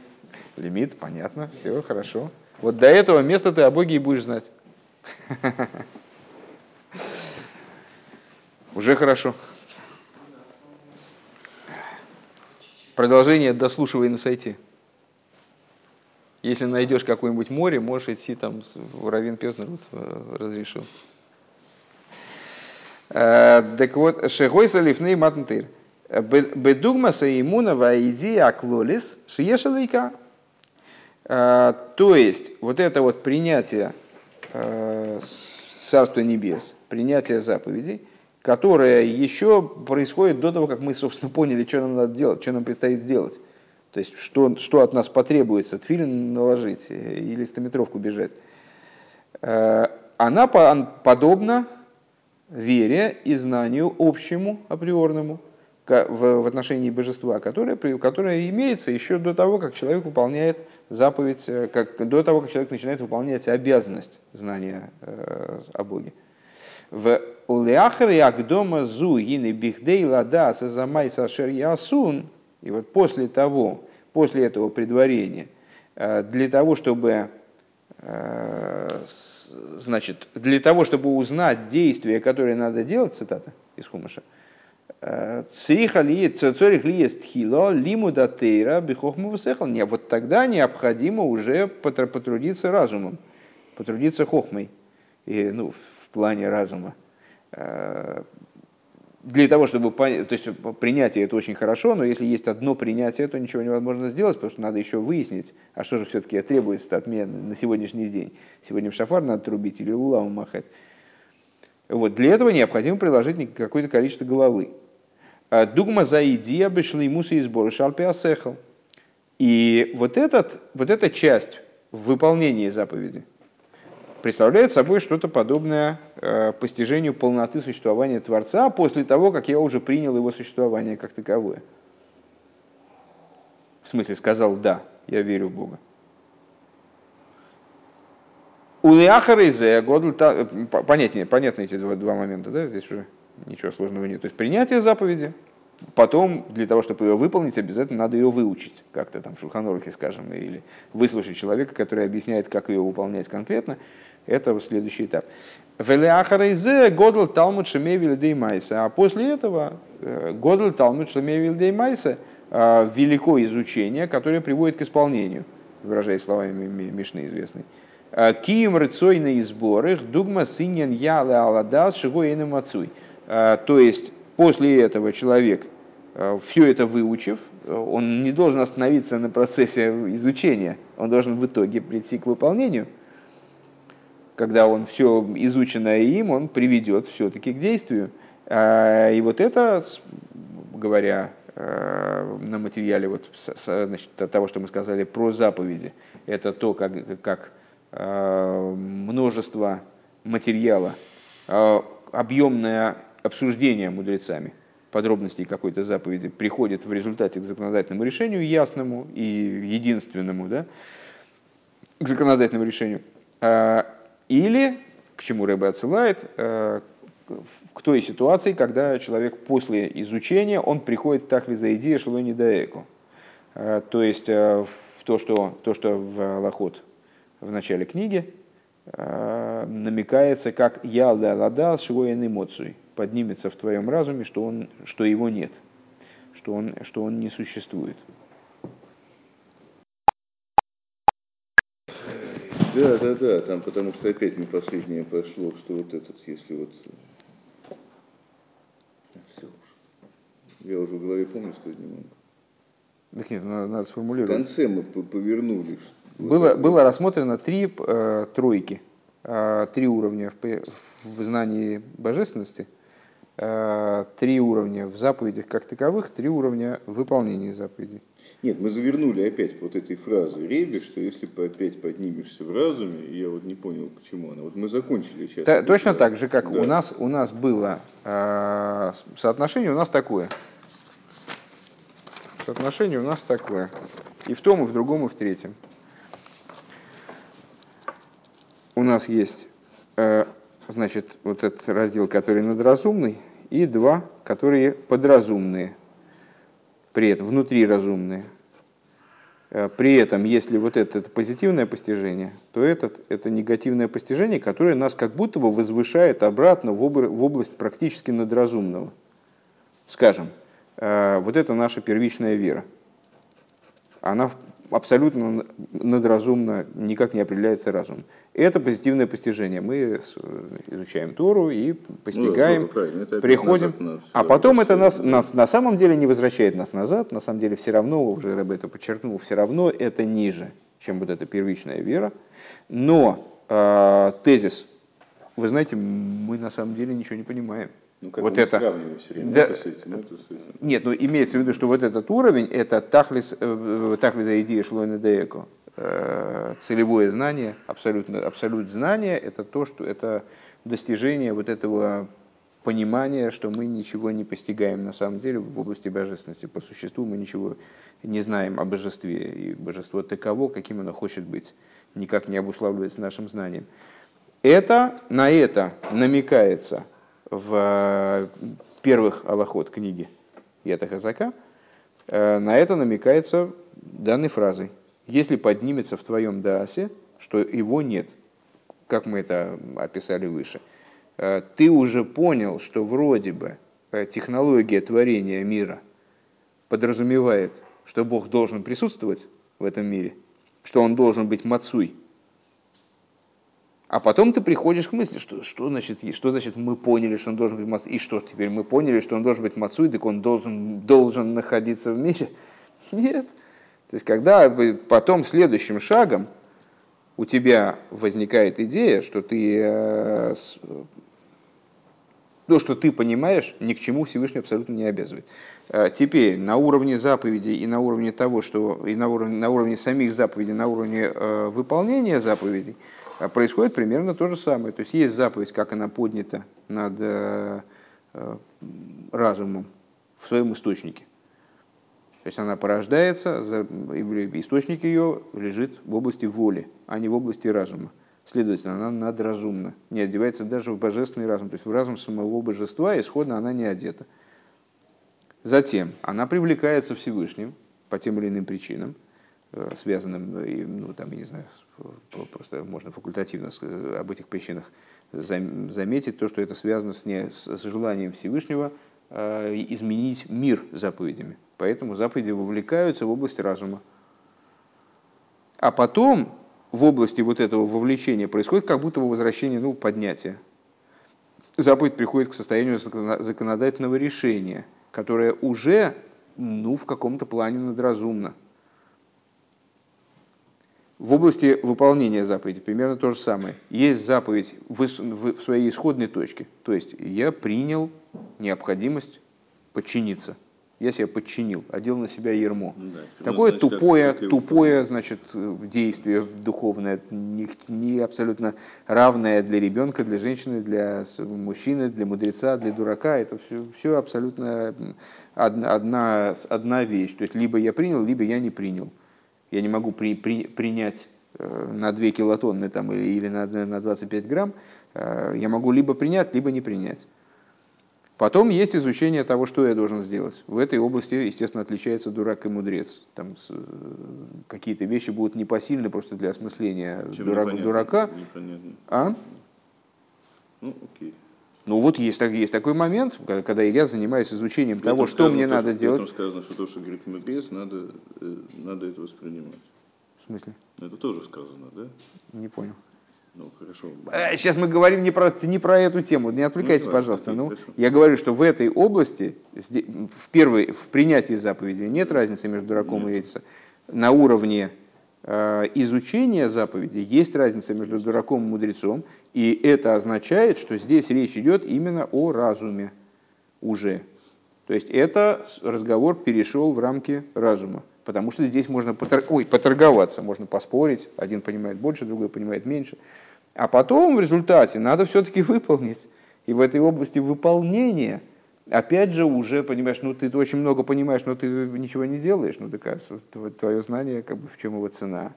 Лимит, понятно, все, хорошо. Вот до этого места ты о Боге и будешь знать. Уже хорошо. Продолжение дослушивай на сайте. Если найдешь какое-нибудь море, можешь идти там, в Равин Пезнер вот, э, разрешил. Э, так вот, Шегой Салифней Матнтыр. Бедугмаса имунова идея аклолис шиешалайка. А, то есть, вот это вот принятие а, Царства Небес, принятие заповедей, которое еще происходит до того, как мы, собственно, поняли, что нам надо делать, что нам предстоит сделать. То есть, что, что от нас потребуется, тфилин наложить или стометровку бежать. А, она подобна вере и знанию общему, априорному, в, отношении божества, которое, которое имеется еще до того, как человек выполняет заповедь, э, как, до того, как человек начинает выполнять обязанность знания э, о Боге. В улеахре агдома зу гины бихдей лада сазамай сашер ясун. И вот после того, после этого предварения, э, для того, чтобы э, значит, для того, чтобы узнать действия, которые надо делать, цитата из Хумаша, Цриха ли, есть хило, лиму датейра, бихохму высехал. Не, вот тогда необходимо уже потрудиться разумом, потрудиться хохмой, и, ну, в плане разума. Э, для того, чтобы понять, то есть принятие это очень хорошо, но если есть одно принятие, то ничего невозможно сделать, потому что надо еще выяснить, а что же все-таки требуется от меня на сегодняшний день. Сегодня в шафар надо трубить или улаву махать. Вот, для этого необходимо приложить какое-то количество головы. А, дугма за идея бешли муса и сборы шалпиасехал. И вот, этот, вот эта часть в выполнении заповеди представляет собой что-то подобное э, постижению полноты существования Творца после того, как я уже принял его существование как таковое. В смысле, сказал «да, я верю в Бога». У Леахарезе понятнее, понятны эти два, два момента, да, здесь уже ничего сложного нет. То есть принятие заповеди, потом для того, чтобы ее выполнить, обязательно надо ее выучить, как-то там в Шулханорахе, скажем, или выслушать человека, который объясняет, как ее выполнять конкретно. Это следующий этап. Годл талмуд шемевил деймайса. А после этого э, годл талмуд шемевил деймайса э, великое изучение, которое приводит к исполнению, выражаясь словами Мишны известной. Кием рыцойные сборы, дугма синьян яле аладас шигой мацуй. А, то есть после этого человек, а, все это выучив, он не должен остановиться на процессе изучения, он должен в итоге прийти к выполнению. когда он все изученное им, он приведет все-таки к действию. И вот это, говоря э, на материале вот, значит, того, что мы сказали про заповеди, это то, как, как э, множество материала, э, объемное обсуждение мудрецами подробностей какой-то заповеди приходит в результате к законодательному решению, ясному и единственному, да, к законодательному решению. Или, к чему Рэбе отсылает, к той ситуации, когда человек после изучения, он приходит так ли за идеей, что не даеку. Э, то есть в то, что, то, что в Лохот в начале книги намекается, как «Ялда ладал шивоен эмоций» поднимется в твоем разуме, что, он, что его нет, что он, что он не существует. Да, да, да, там потому что опять не последнее пошло, что вот этот, если вот все уже. Я уже в голове помню, что не могу. Так нет, надо, надо сформулировать. В конце мы повернули. Было, вот было рассмотрено три э, тройки, э, три уровня в, в знании божественности, три уровня в заповедях как таковых, три уровня в выполнении заповедей. Нет, мы завернули опять вот этой фразы Реби, что если опять поднимешься в разуме, я вот не понял, к чему она. Вот мы закончили сейчас. Та, точно так же, как да. у, нас, у нас было э, соотношение у нас такое. Соотношение у нас такое. И в том, и в другом, и в третьем. У нас есть, э, значит, вот этот раздел, который надразумный, и два, которые подразумные при этом внутри разумные. Э, при этом, если вот это, это позитивное постижение, то этот, это негативное постижение, которое нас как будто бы возвышает обратно в, область практически надразумного. Скажем, э, вот это наша первичная вера. Она абсолютно надразумно, никак не определяется разум. Это позитивное постижение. Мы изучаем Тору и постигаем, ну, приходим. А потом это нас на, на самом деле не возвращает нас назад. На самом деле все равно, уже Рэб это подчеркнул, все равно это ниже, чем вот эта первичная вера. Но э, тезис, вы знаете, мы на самом деле ничего не понимаем. Ну, как вот это. все время да, это с этим, это с этим. Нет, ну имеется в виду, что вот этот уровень, это тахлис, э, тахлис идея шлойна дееко. Э, целевое знание, абсолютно, абсолют знания, это то, что это достижение вот этого понимания, что мы ничего не постигаем на самом деле в области божественности. По существу мы ничего не знаем о божестве, и божество таково, каким оно хочет быть, никак не обуславливается нашим знанием. Это, на это намекается в э, первых аллахот книги Ята Хазака, э, на это намекается данной фразой. Если поднимется в твоем даасе, что его нет, как мы это описали выше, э, ты уже понял, что вроде бы технология творения мира подразумевает, что Бог должен присутствовать в этом мире, что он должен быть мацуй, а потом ты приходишь к мысли, что, что, значит, что значит мы поняли, что он должен быть Мацуй, и что теперь мы поняли, что он должен быть Мацуй, так он должен, должен находиться в мире. Нет. То есть, когда потом следующим шагом у тебя возникает идея, что ты э, то, что ты понимаешь, ни к чему Всевышний абсолютно не обязывает. Э, теперь на уровне заповедей и на уровне того, что и на уровне, на уровне самих заповедей, на уровне э, выполнения заповедей, происходит примерно то же самое. То есть есть заповедь, как она поднята над э, э, разумом в своем источнике. То есть она порождается, источник ее лежит в области воли, а не в области разума. Следовательно, она надразумна, не одевается даже в божественный разум. То есть в разум самого божества исходно она не одета. Затем она привлекается Всевышним по тем или иным причинам, связанным, ну, там, я не знаю, просто можно факультативно об этих причинах заметить, то, что это связано с, не, с желанием Всевышнего э, изменить мир заповедями. Поэтому заповеди вовлекаются в область разума. А потом в области вот этого вовлечения происходит как будто бы возвращение, ну, поднятия. Заповедь приходит к состоянию законодательного решения, которое уже ну, в каком-то плане надразумно. В области выполнения заповеди примерно то же самое. Есть заповедь в, своей исходной точке. То есть я принял необходимость подчиниться. Я себя подчинил, одел на себя ермо. Да, Такое значит, тупое, тупое значит, действие духовное, не, не абсолютно равное для ребенка, для женщины, для мужчины, для мудреца, для дурака. Это все, все абсолютно одна, одна, одна вещь. То есть либо я принял, либо я не принял. Я не могу при, при, принять э, на 2 килотонны там, или, или на, на 25 грамм. Э, я могу либо принять, либо не принять. Потом есть изучение того, что я должен сделать. В этой области, естественно, отличается дурак и мудрец. Там э, какие-то вещи будут непосильны просто для осмысления дурак, непонятно, дурака. Непонятно. А? Ну, окей. Ну вот есть, есть такой момент, когда я занимаюсь изучением в того, что мне то, надо делать. Там сказано, что то, что говорит мудрец, надо, э, надо это воспринимать. В смысле? Это тоже сказано, да? Не понял. Ну, хорошо. Сейчас мы говорим не про, не про эту тему, не отвлекайтесь, ну, пожалуйста. Ну, я говорю, что в этой области, в, первой, в принятии заповеди нет разницы между дураком нет. и Эдиса. На уровне э, изучения заповеди есть разница между дураком и мудрецом, и это означает, что здесь речь идет именно о разуме уже. То есть это разговор перешел в рамки разума. Потому что здесь можно потор... Ой, поторговаться, можно поспорить, один понимает больше, другой понимает меньше. А потом в результате надо все-таки выполнить. И в этой области выполнения, опять же, уже понимаешь, ну ты очень много понимаешь, но ты ничего не делаешь, ну так твое знание, как бы в чем его цена.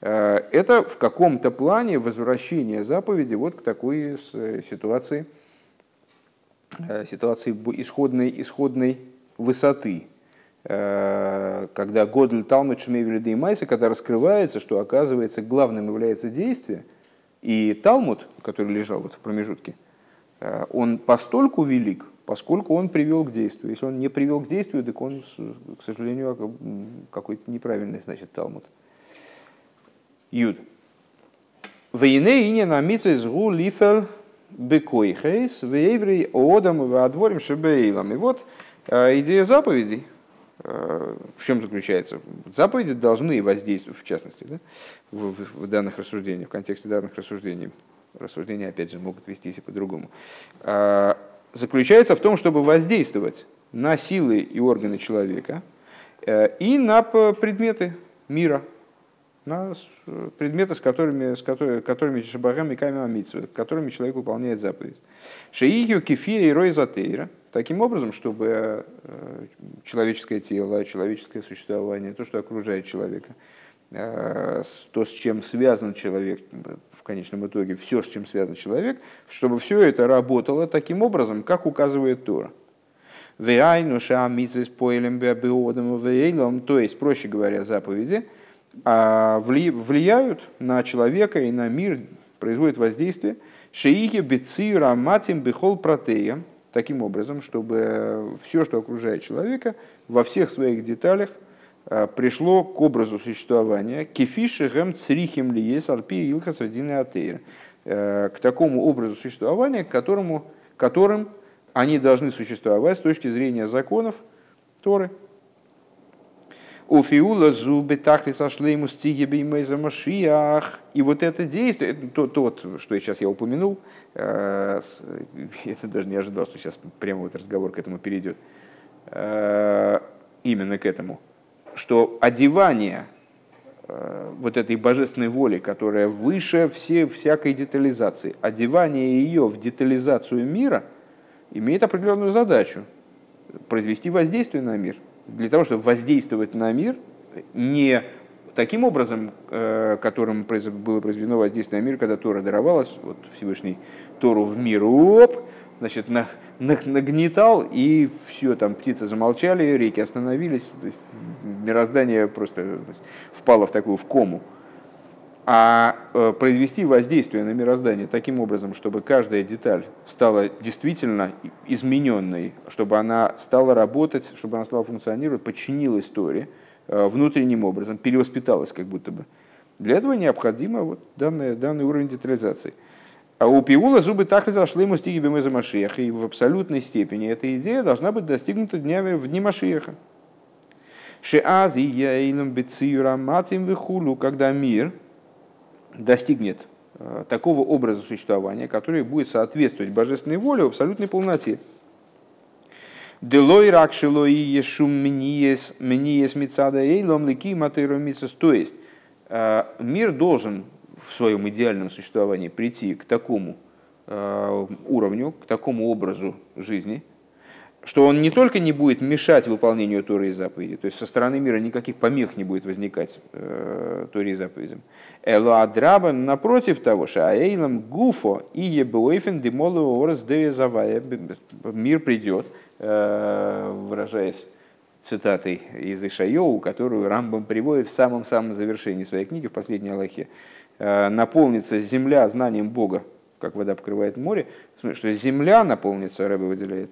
Э, это в каком-то плане возвращение заповеди вот к такой э, ситуации, э, ситуации исходной, исходной высоты когда Годль Талмud Шмейвелида и Майса, когда раскрывается, что оказывается главным является действие, и Талмуд, который лежал вот в промежутке, он постольку велик, поскольку он привел к действию. Если он не привел к действию, так он, к сожалению, какой-то неправильный, значит, Талмуд. Юд. Вейне ине на згу лифел бекойхейс, вейврей одам вадворим шебейлам. И вот э, идея заповедей – Э, в чем заключается? Заповеди должны воздействовать, в частности, да, в, в, в данных рассуждениях, в контексте данных рассуждений. Рассуждения, опять же, могут вестись и по-другому. А, заключается в том, чтобы воздействовать на силы и органы человека э, и на предметы мира, на предметы, с которыми, с которыми, которыми Шабагам и Камим которыми человек выполняет заповедь. Шеигю, кефира и рой затейра – таким образом, чтобы э, человеческое тело, человеческое существование, то, что окружает человека, э, то, с чем связан человек, в конечном итоге все, с чем связан человек, чтобы все это работало таким образом, как указывает Тора. То есть, проще говоря, заповеди а, влияют на человека и на мир, производят воздействие. Шеихи бецира матим бихол протея – таким образом, чтобы все, что окружает человека, во всех своих деталях э, пришло к образу существования кефиши гэм црихим лиес арпи илха средины атеир, э, к такому образу существования, к которому, которым они должны существовать с точки зрения законов Торы. У фиула зубы тахли сошли ему стиги беймейза машиях. И вот это действие, то, то вот, что я сейчас я упомянул, э, я даже не ожидал, что сейчас прямо вот разговор к этому перейдет, э, именно к этому, что одевание э, вот этой божественной воли, которая выше все, всякой детализации, одевание ее в детализацию мира имеет определенную задачу произвести воздействие на мир – для того, чтобы воздействовать на мир не таким образом, э, которым было произведено воздействие на мир, когда Тора даровалась, вот Всевышний Тору в мир, оп, значит, на, на, нагнетал, и все, там птицы замолчали, реки остановились, мироздание просто впало в такую в кому а э, произвести воздействие на мироздание таким образом, чтобы каждая деталь стала действительно измененной, чтобы она стала работать, чтобы она стала функционировать, подчинилась Торе э, внутренним образом, перевоспиталась как будто бы. Для этого необходимо вот данный, данный уровень детализации. А у Пиула зубы так разошли ему стиги Бемеза Машиеха, и в абсолютной степени эта идея должна быть достигнута днями в дни Машиеха. Шеази яилам бециюра матим вихулу, когда мир достигнет э, такого образа существования, который будет соответствовать божественной воле в абсолютной полноте. Делой ракшило и ешум мениес мицада эйлом лики матейромицус. То есть э, мир должен в своем идеальном существовании прийти к такому э, уровню, к такому образу жизни, что он не только не будет мешать выполнению Торы и заповедей, то есть со стороны мира никаких помех не будет возникать э, Торе и заповедям. Элуадраба, напротив того, что аэйлам гуфо и ебуэйфен демолу орес завая, мир придет, э, выражаясь цитатой из Ишайоу, которую Рамбам приводит в самом-самом завершении своей книги, в последней Аллахе, э, наполнится земля знанием Бога, как вода покрывает море, что земля наполнится, Рэбе выделяет,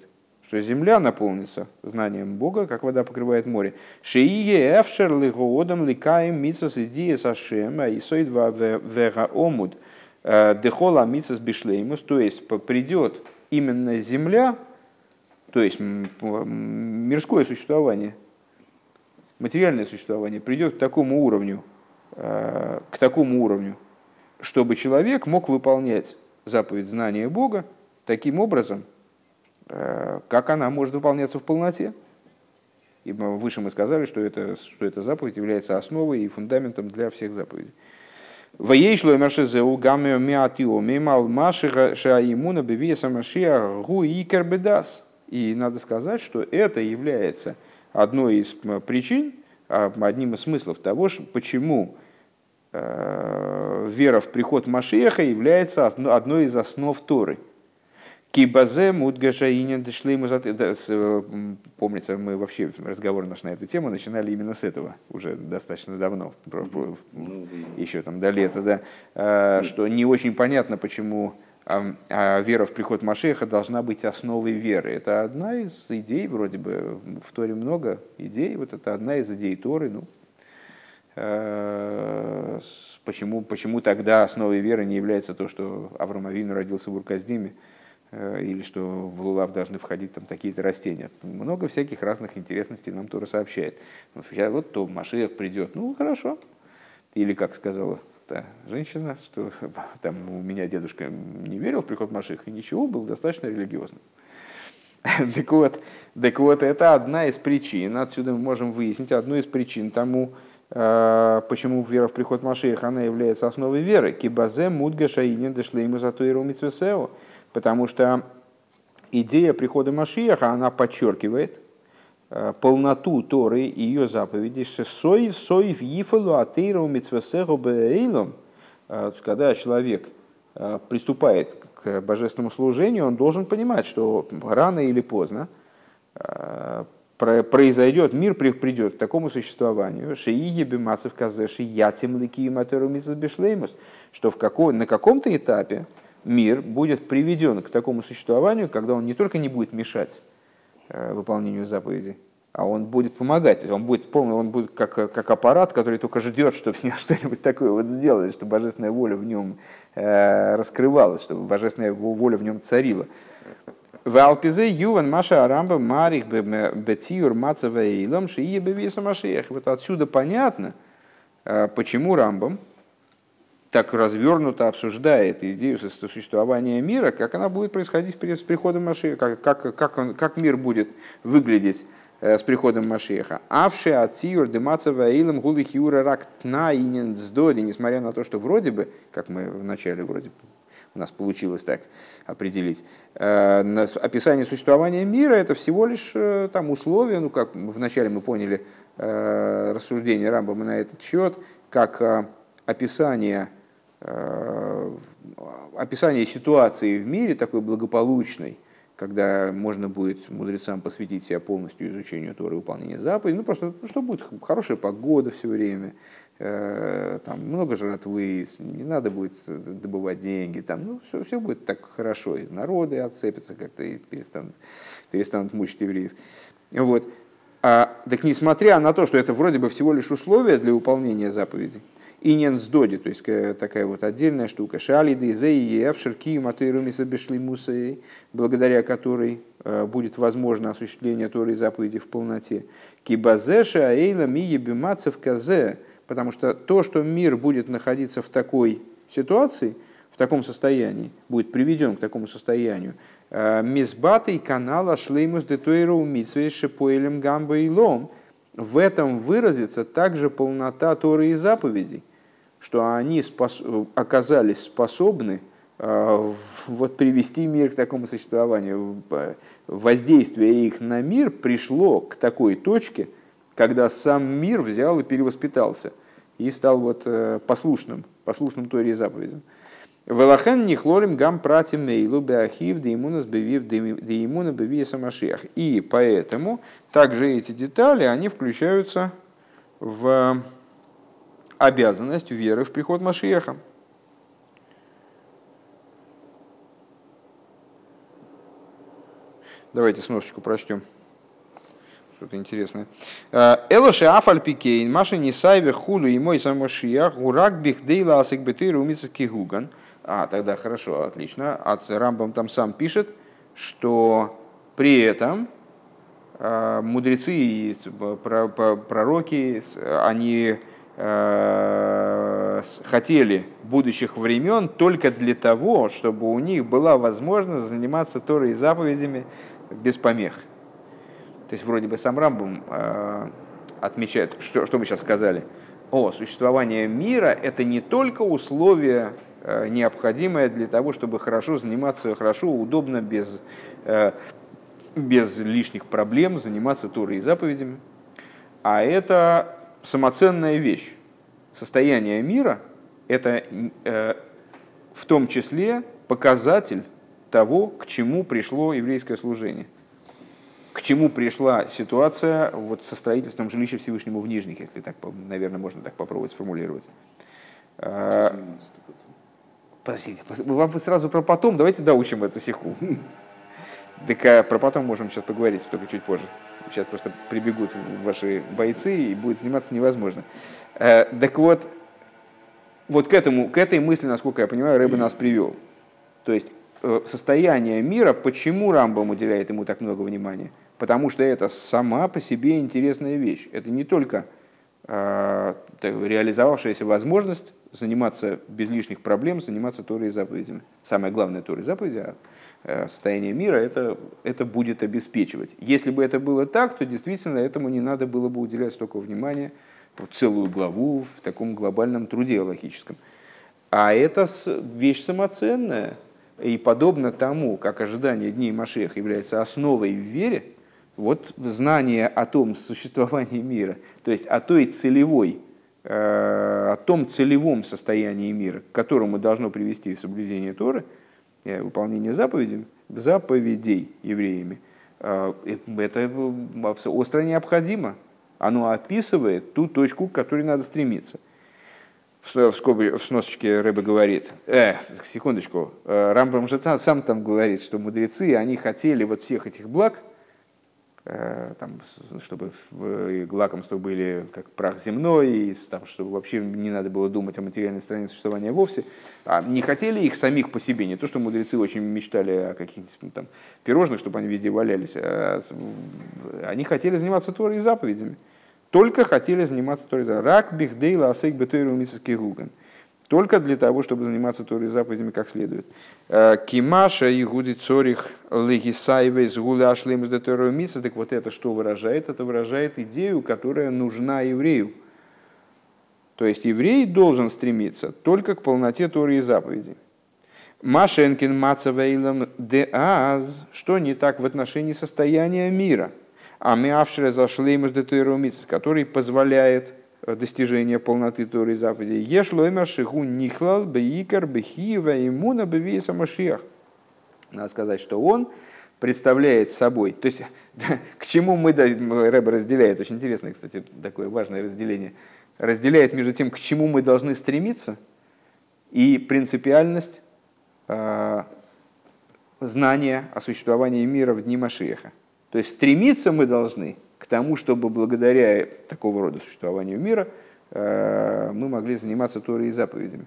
что земля наполнится знанием Бога, как вода покрывает море. Шиие эфшер лигоодам ликаем митсос идея сашем, а исоид вега омуд э, дехола митсос бишлеймус, то есть придет именно земля, то есть мирское существование, материальное существование придет к такому уровню, э, к такому уровню, чтобы человек мог выполнять заповедь знания Бога таким образом, как она может выполняться в полноте. И выше мы сказали, что, это, что эта заповедь является основой и фундаментом для всех заповедей. Воейшло мершезеу гамео миатио мимал машиха шаимуна бевиеса машия гу икербедас. И надо сказать, что это является одной из причин, а, одним из смыслов того, почему э, вера в приход Машеха является одной из основ Торы – Кибазе мудгаша инин дешлейму э, Помнится, мы вообще разговор наш на эту тему начинали именно с этого, уже достаточно давно, еще там до лета, да, а, что не очень понятно, почему а, а вера в приход Машеха должна быть основой веры. Это одна из идей, вроде бы, в Торе много идей, вот это одна из идей Торы, ну, почему, почему тогда основой веры не является то, что Авраам Авину родился в Урказдиме, или что в лулав должны входить там такие-то растения. Много всяких разных интересностей нам Тора сообщает. Вот то Машиях придет, ну хорошо. Или как сказала та женщина, что там у меня дедушка не верил в приход Машиха, и ничего, был достаточно религиозным. так, вот, так вот, это одна из причин, отсюда мы можем выяснить одну из причин тому, э, почему вера в приход Машиха, она является основой веры. Кибазе мудга шаинин дешлейму затуиру митсвесео потому что идея прихода Машиаха, она подчеркивает э, полноту Торы и ее заповедей, соев, соев, ифалу, атеиру, митсвесеху, беэйлом, э, когда человек э, приступает к божественному служению, он должен понимать, что рано или поздно произойдет, мир придет к такому существованию, шииги бимасов казеши ятим ликием атеру что в какой, на каком-то этапе мир будет приведен к такому существованию, когда он не только не будет мешать э, выполнению заповедей, а он будет помогать. То есть он будет полный, он будет как, как аппарат, который только ждет, чтобы с ним что-нибудь такое вот сделать, чтобы божественная воля в нем э, раскрывалась, чтобы божественная воля в нем царила. В Алпизе Юван Маша Арамба Марих Бетиур Мацава Илам Шие Бевиса. Вот отсюда понятно, э, почему Рамбам, так развернуто обсуждает идею существования мира, как она будет происходить с приходом Машеха, как, как, как, он, как мир будет выглядеть э, с приходом Машеха. Авши ациюр демацава илам гулы хиура рак тнаинен сдоди, несмотря на то, что вроде бы, как мы вначале вроде у нас получилось так определить, э, описание существования мира это всего лишь э, там условия, ну как вначале мы поняли рассуждение Рамбама на этот счет, как описание описание ситуации в мире такой благополучной, когда можно будет мудрецам посвятить себя полностью изучению Торы и выполнению заповедей, ну просто, ну, что будет хорошая погода все время, э, там много жратвы, не надо будет добывать деньги, там, ну, все, все будет так хорошо, и народы отцепятся как-то и перестанут, перестанут мучить евреев. Вот. А, так несмотря на то, что это вроде бы всего лишь условия для выполнения заповедей, Инен сдоди, то есть такая вот отдельная штука. Шалиды, зеи, эвшер, кию, матуирумиса, бешли мусей, благодаря которой будет возможно осуществление Торы и заповедей в полноте. Кибазеша аэйла ми ебимацев казе, потому что то, что мир будет находиться в такой ситуации, в таком состоянии, будет приведен к такому состоянию, мизбатый канала шлеймус детуэру митсвейши поэлем гамба и лом, в этом выразится также полнота Торы и заповедей, что они спос оказались способны вот привести мир к такому существованию. Воздействие их на мир пришло к такой точке, когда сам мир взял и перевоспитался и стал вот э, послушным, послушным Торе и заповедям. Велахен нихлорим гам прати мейлу беахив деимунас бевив деимуна бевия самашиях. И поэтому также эти детали, они включаются в обязанность веры в приход Машиеха. Давайте сносочку прочтем. Что-то интересное. Э, Элоши афальпикейн, маши нисайве хулу и мой самошиях, гурак бихдейла асик бетыры умица кигуган. А, тогда хорошо, отлично. От Рамбам там сам пишет, что при этом э, мудрецы и пророки, они э, хотели будущих времен только для того, чтобы у них была возможность заниматься Торой и заповедями без помех. То есть вроде бы сам Рамбом э, отмечает, что, что мы сейчас сказали. О, существование мира – это не только условие, э, необходимое для того, чтобы хорошо заниматься, хорошо, удобно, без, э, без лишних проблем заниматься Торой и заповедями, а это самоценная вещь. Состояние мира – это э, в том числе показатель того, к чему пришло еврейское служение. К чему пришла ситуация вот со строительством жилища Всевышнему в Нижних, если так, наверное, можно так попробовать сформулировать. А, подождите, вам сразу про потом, давайте доучим эту сиху. Так про потом можем сейчас поговорить, только чуть позже. Сейчас просто прибегут ваши бойцы и будет заниматься невозможно. А, так вот, вот к, этому, к этой мысли, насколько я понимаю, Рэбе нас привел. То есть Э, состояние мира, почему Рамбам уделяет ему так много внимания? Потому что это сама по себе интересная вещь. Это не только э, реализовавшаяся возможность заниматься без лишних проблем, заниматься Торой и заповедями. Самое главное Торой и заповеди, а э, состояние мира это, это будет обеспечивать. Если бы это было так, то действительно этому не надо было бы уделять столько внимания, вот целую главу в таком глобальном труде логическом. А это вещь самоценная, и подобно тому, как ожидание дней Машеха является основой в вере, вот знание о том существовании мира, то есть о той целевой, э, о том целевом состоянии мира, к которому должно привести соблюдение Торы, э, выполнение заповедей, заповедей евреями, э, это остро необходимо. Оно описывает ту точку, к которой надо стремиться – в, скобе, в сносочке Рэбе говорит, э, секундочку, э, Рамбам же там, сам там говорит, что мудрецы, они хотели вот всех этих благ, э, там, чтобы лакомства были как прах земной, и, там, чтобы вообще не надо было думать о материальной стороне существования вовсе, а не хотели их самих по себе, не то, что мудрецы очень мечтали о каких-нибудь ну, там пирожных, чтобы они везде валялись, а они хотели заниматься Торой и заповедями. Только хотели заниматься Торой Рак бихдейла асейк бетойру гуган. Только для того, чтобы заниматься Торой заповедями как следует. Э, Кимаша и гуди цорих легисаевой с гуля ашлем из Так вот это что выражает? Это выражает идею, которая нужна еврею. То есть еврей должен стремиться только к полноте Торы и заповедей. Машенкин Мацавейлом де Аз, что не так в отношении состояния мира – а мы авшире зашли с который позволяет э, достижение полноты Торы и заповедей. Еш лоймер шиху нихлал бейкар бехиева имуна бевиеса машиях. Надо сказать, что он представляет собой, то есть к чему мы, Рэб разделяет, очень интересное, кстати, такое важное разделение, разделяет между тем, к чему мы должны стремиться, и принципиальность э, знания о существовании мира в дни Машиеха. То есть стремиться мы должны тому, чтобы благодаря такого рода существованию мира э, мы могли заниматься Торой и заповедями.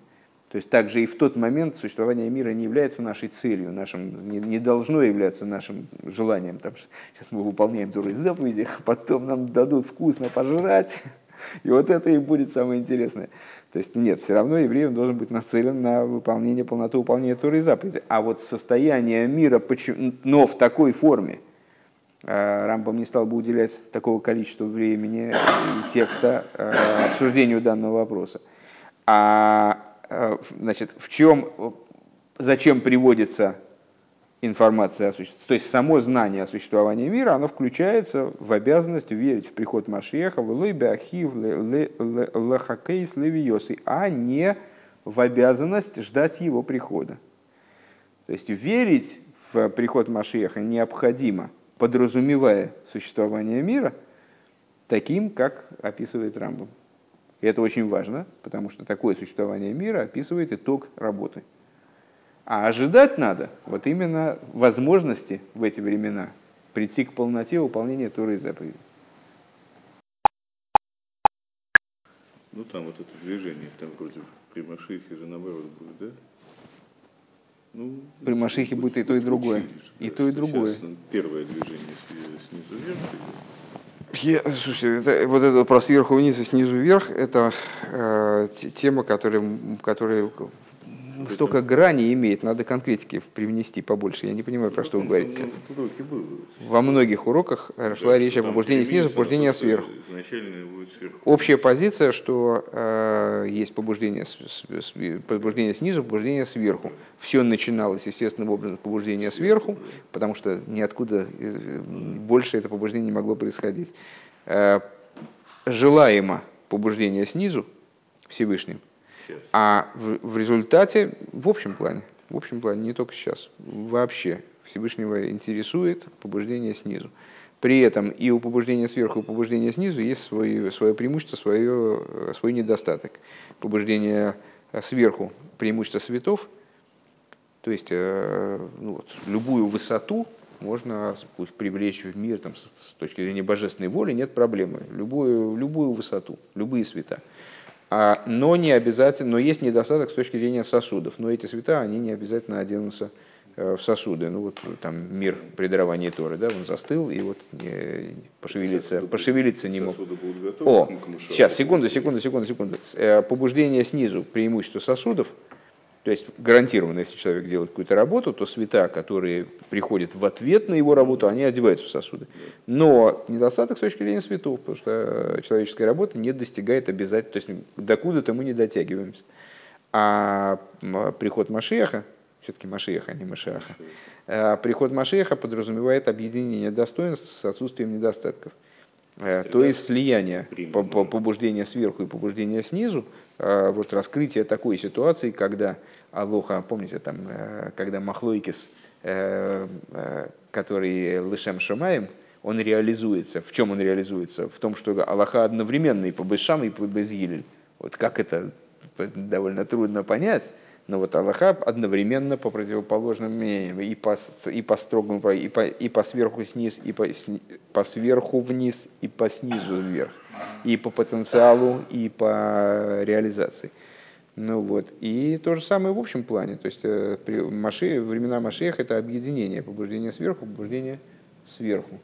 То есть также и в тот момент существование мира не является нашей целью, нашим, не, не должно являться нашим желанием. Там, сейчас мы выполняем Торы заповеди, а потом нам дадут вкусно пожрать, и вот это и будет самое интересное. То есть нет, все равно еврей должен быть нацелен на выполнение, полноту выполнения Торы и заповеди. А вот состояние мира, но в такой форме, Рамбам не стал бы уделять такого количества времени и текста э, обсуждению данного вопроса. А э, значит, в чем, зачем приводится информация то есть само знание о существовании мира, оно включается в обязанность верить в приход Машеха, в Лойбе Ахив, Лахакейс, Левиосы, а не в обязанность ждать его прихода. То есть верить в приход Машеха необходимо, подразумевая существование мира таким, как описывает Рамбом. И это очень важно, потому что такое существование мира описывает итог работы – а ожидать надо вот именно возможности в эти времена прийти к полноте выполнения Туры и заповедей. Ну там вот это движение, там вроде при Машихе же наоборот будет, да? Ну, при Машихе будет и то, и другое. И то, и другое. Первое движение снизу вверх. Я, слушай, это, вот это про сверху вниз и снизу вверх, это э, тема, которая, которая столько граней имеет, надо конкретики привнести побольше. Я не понимаю, про что вы говорите. Во многих уроках шла речь о побуждении снизу, побуждении сверху. Общая позиция, что э, есть побуждение, побуждение снизу, побуждение сверху. Все начиналось, естественным образом, побуждение сверху, потому что ниоткуда э, больше это побуждение не могло происходить. Э, желаемо побуждение снизу Всевышним – а в, в результате, в общем плане, в общем плане, не только сейчас, вообще Всевышнего интересует побуждение снизу. При этом и у побуждения сверху, и у побуждения снизу есть свое, свое преимущество, свое, свой недостаток. Побуждение сверху – преимущество светов, то есть э, ну, вот, любую высоту можно привлечь в мир там, с точки зрения божественной воли, нет проблемы. Любую, любую высоту, любые света – но не обязательно, но есть недостаток с точки зрения сосудов. Но эти цвета, они не обязательно оденутся э, в сосуды. Ну вот там мир при даровании Торы, да, он застыл и вот не, пошевелиться, сосуды, пошевелиться не мог. О, сейчас, секунду, секунду, секунду, секунду. Э, побуждение снизу, преимущество сосудов – то есть гарантированно, если человек делает какую-то работу, то света, которые приходят в ответ на его работу, они одеваются в сосуды. Но недостаток с точки зрения светов, потому что человеческая работа не достигает обязательно, то есть докуда-то мы не дотягиваемся. А приход Машеха, все-таки Машеха, а не Машеха, а приход Машеха подразумевает объединение достоинств с отсутствием недостатков. Э, то есть слияние побуждения сверху и побуждения снизу, вот раскрытие такой ситуации, когда Алоха, помните, там, э, когда Махлойкис, э, который Лышем Шамаем, он реализуется. В чем он реализуется? В том, что Аллаха одновременно и по Бешам, и по Безгилель. Вот как это довольно трудно понять, но вот Аллаха одновременно по противоположным мнениям, и по, и по строгому, и по, и по сверху вниз, и по, по сверху вниз, и по снизу вверх, и по потенциалу, и по реализации. Ну вот. И то же самое в общем плане. То есть э, при Маши, времена Машех это объединение, побуждение сверху, побуждение сверху.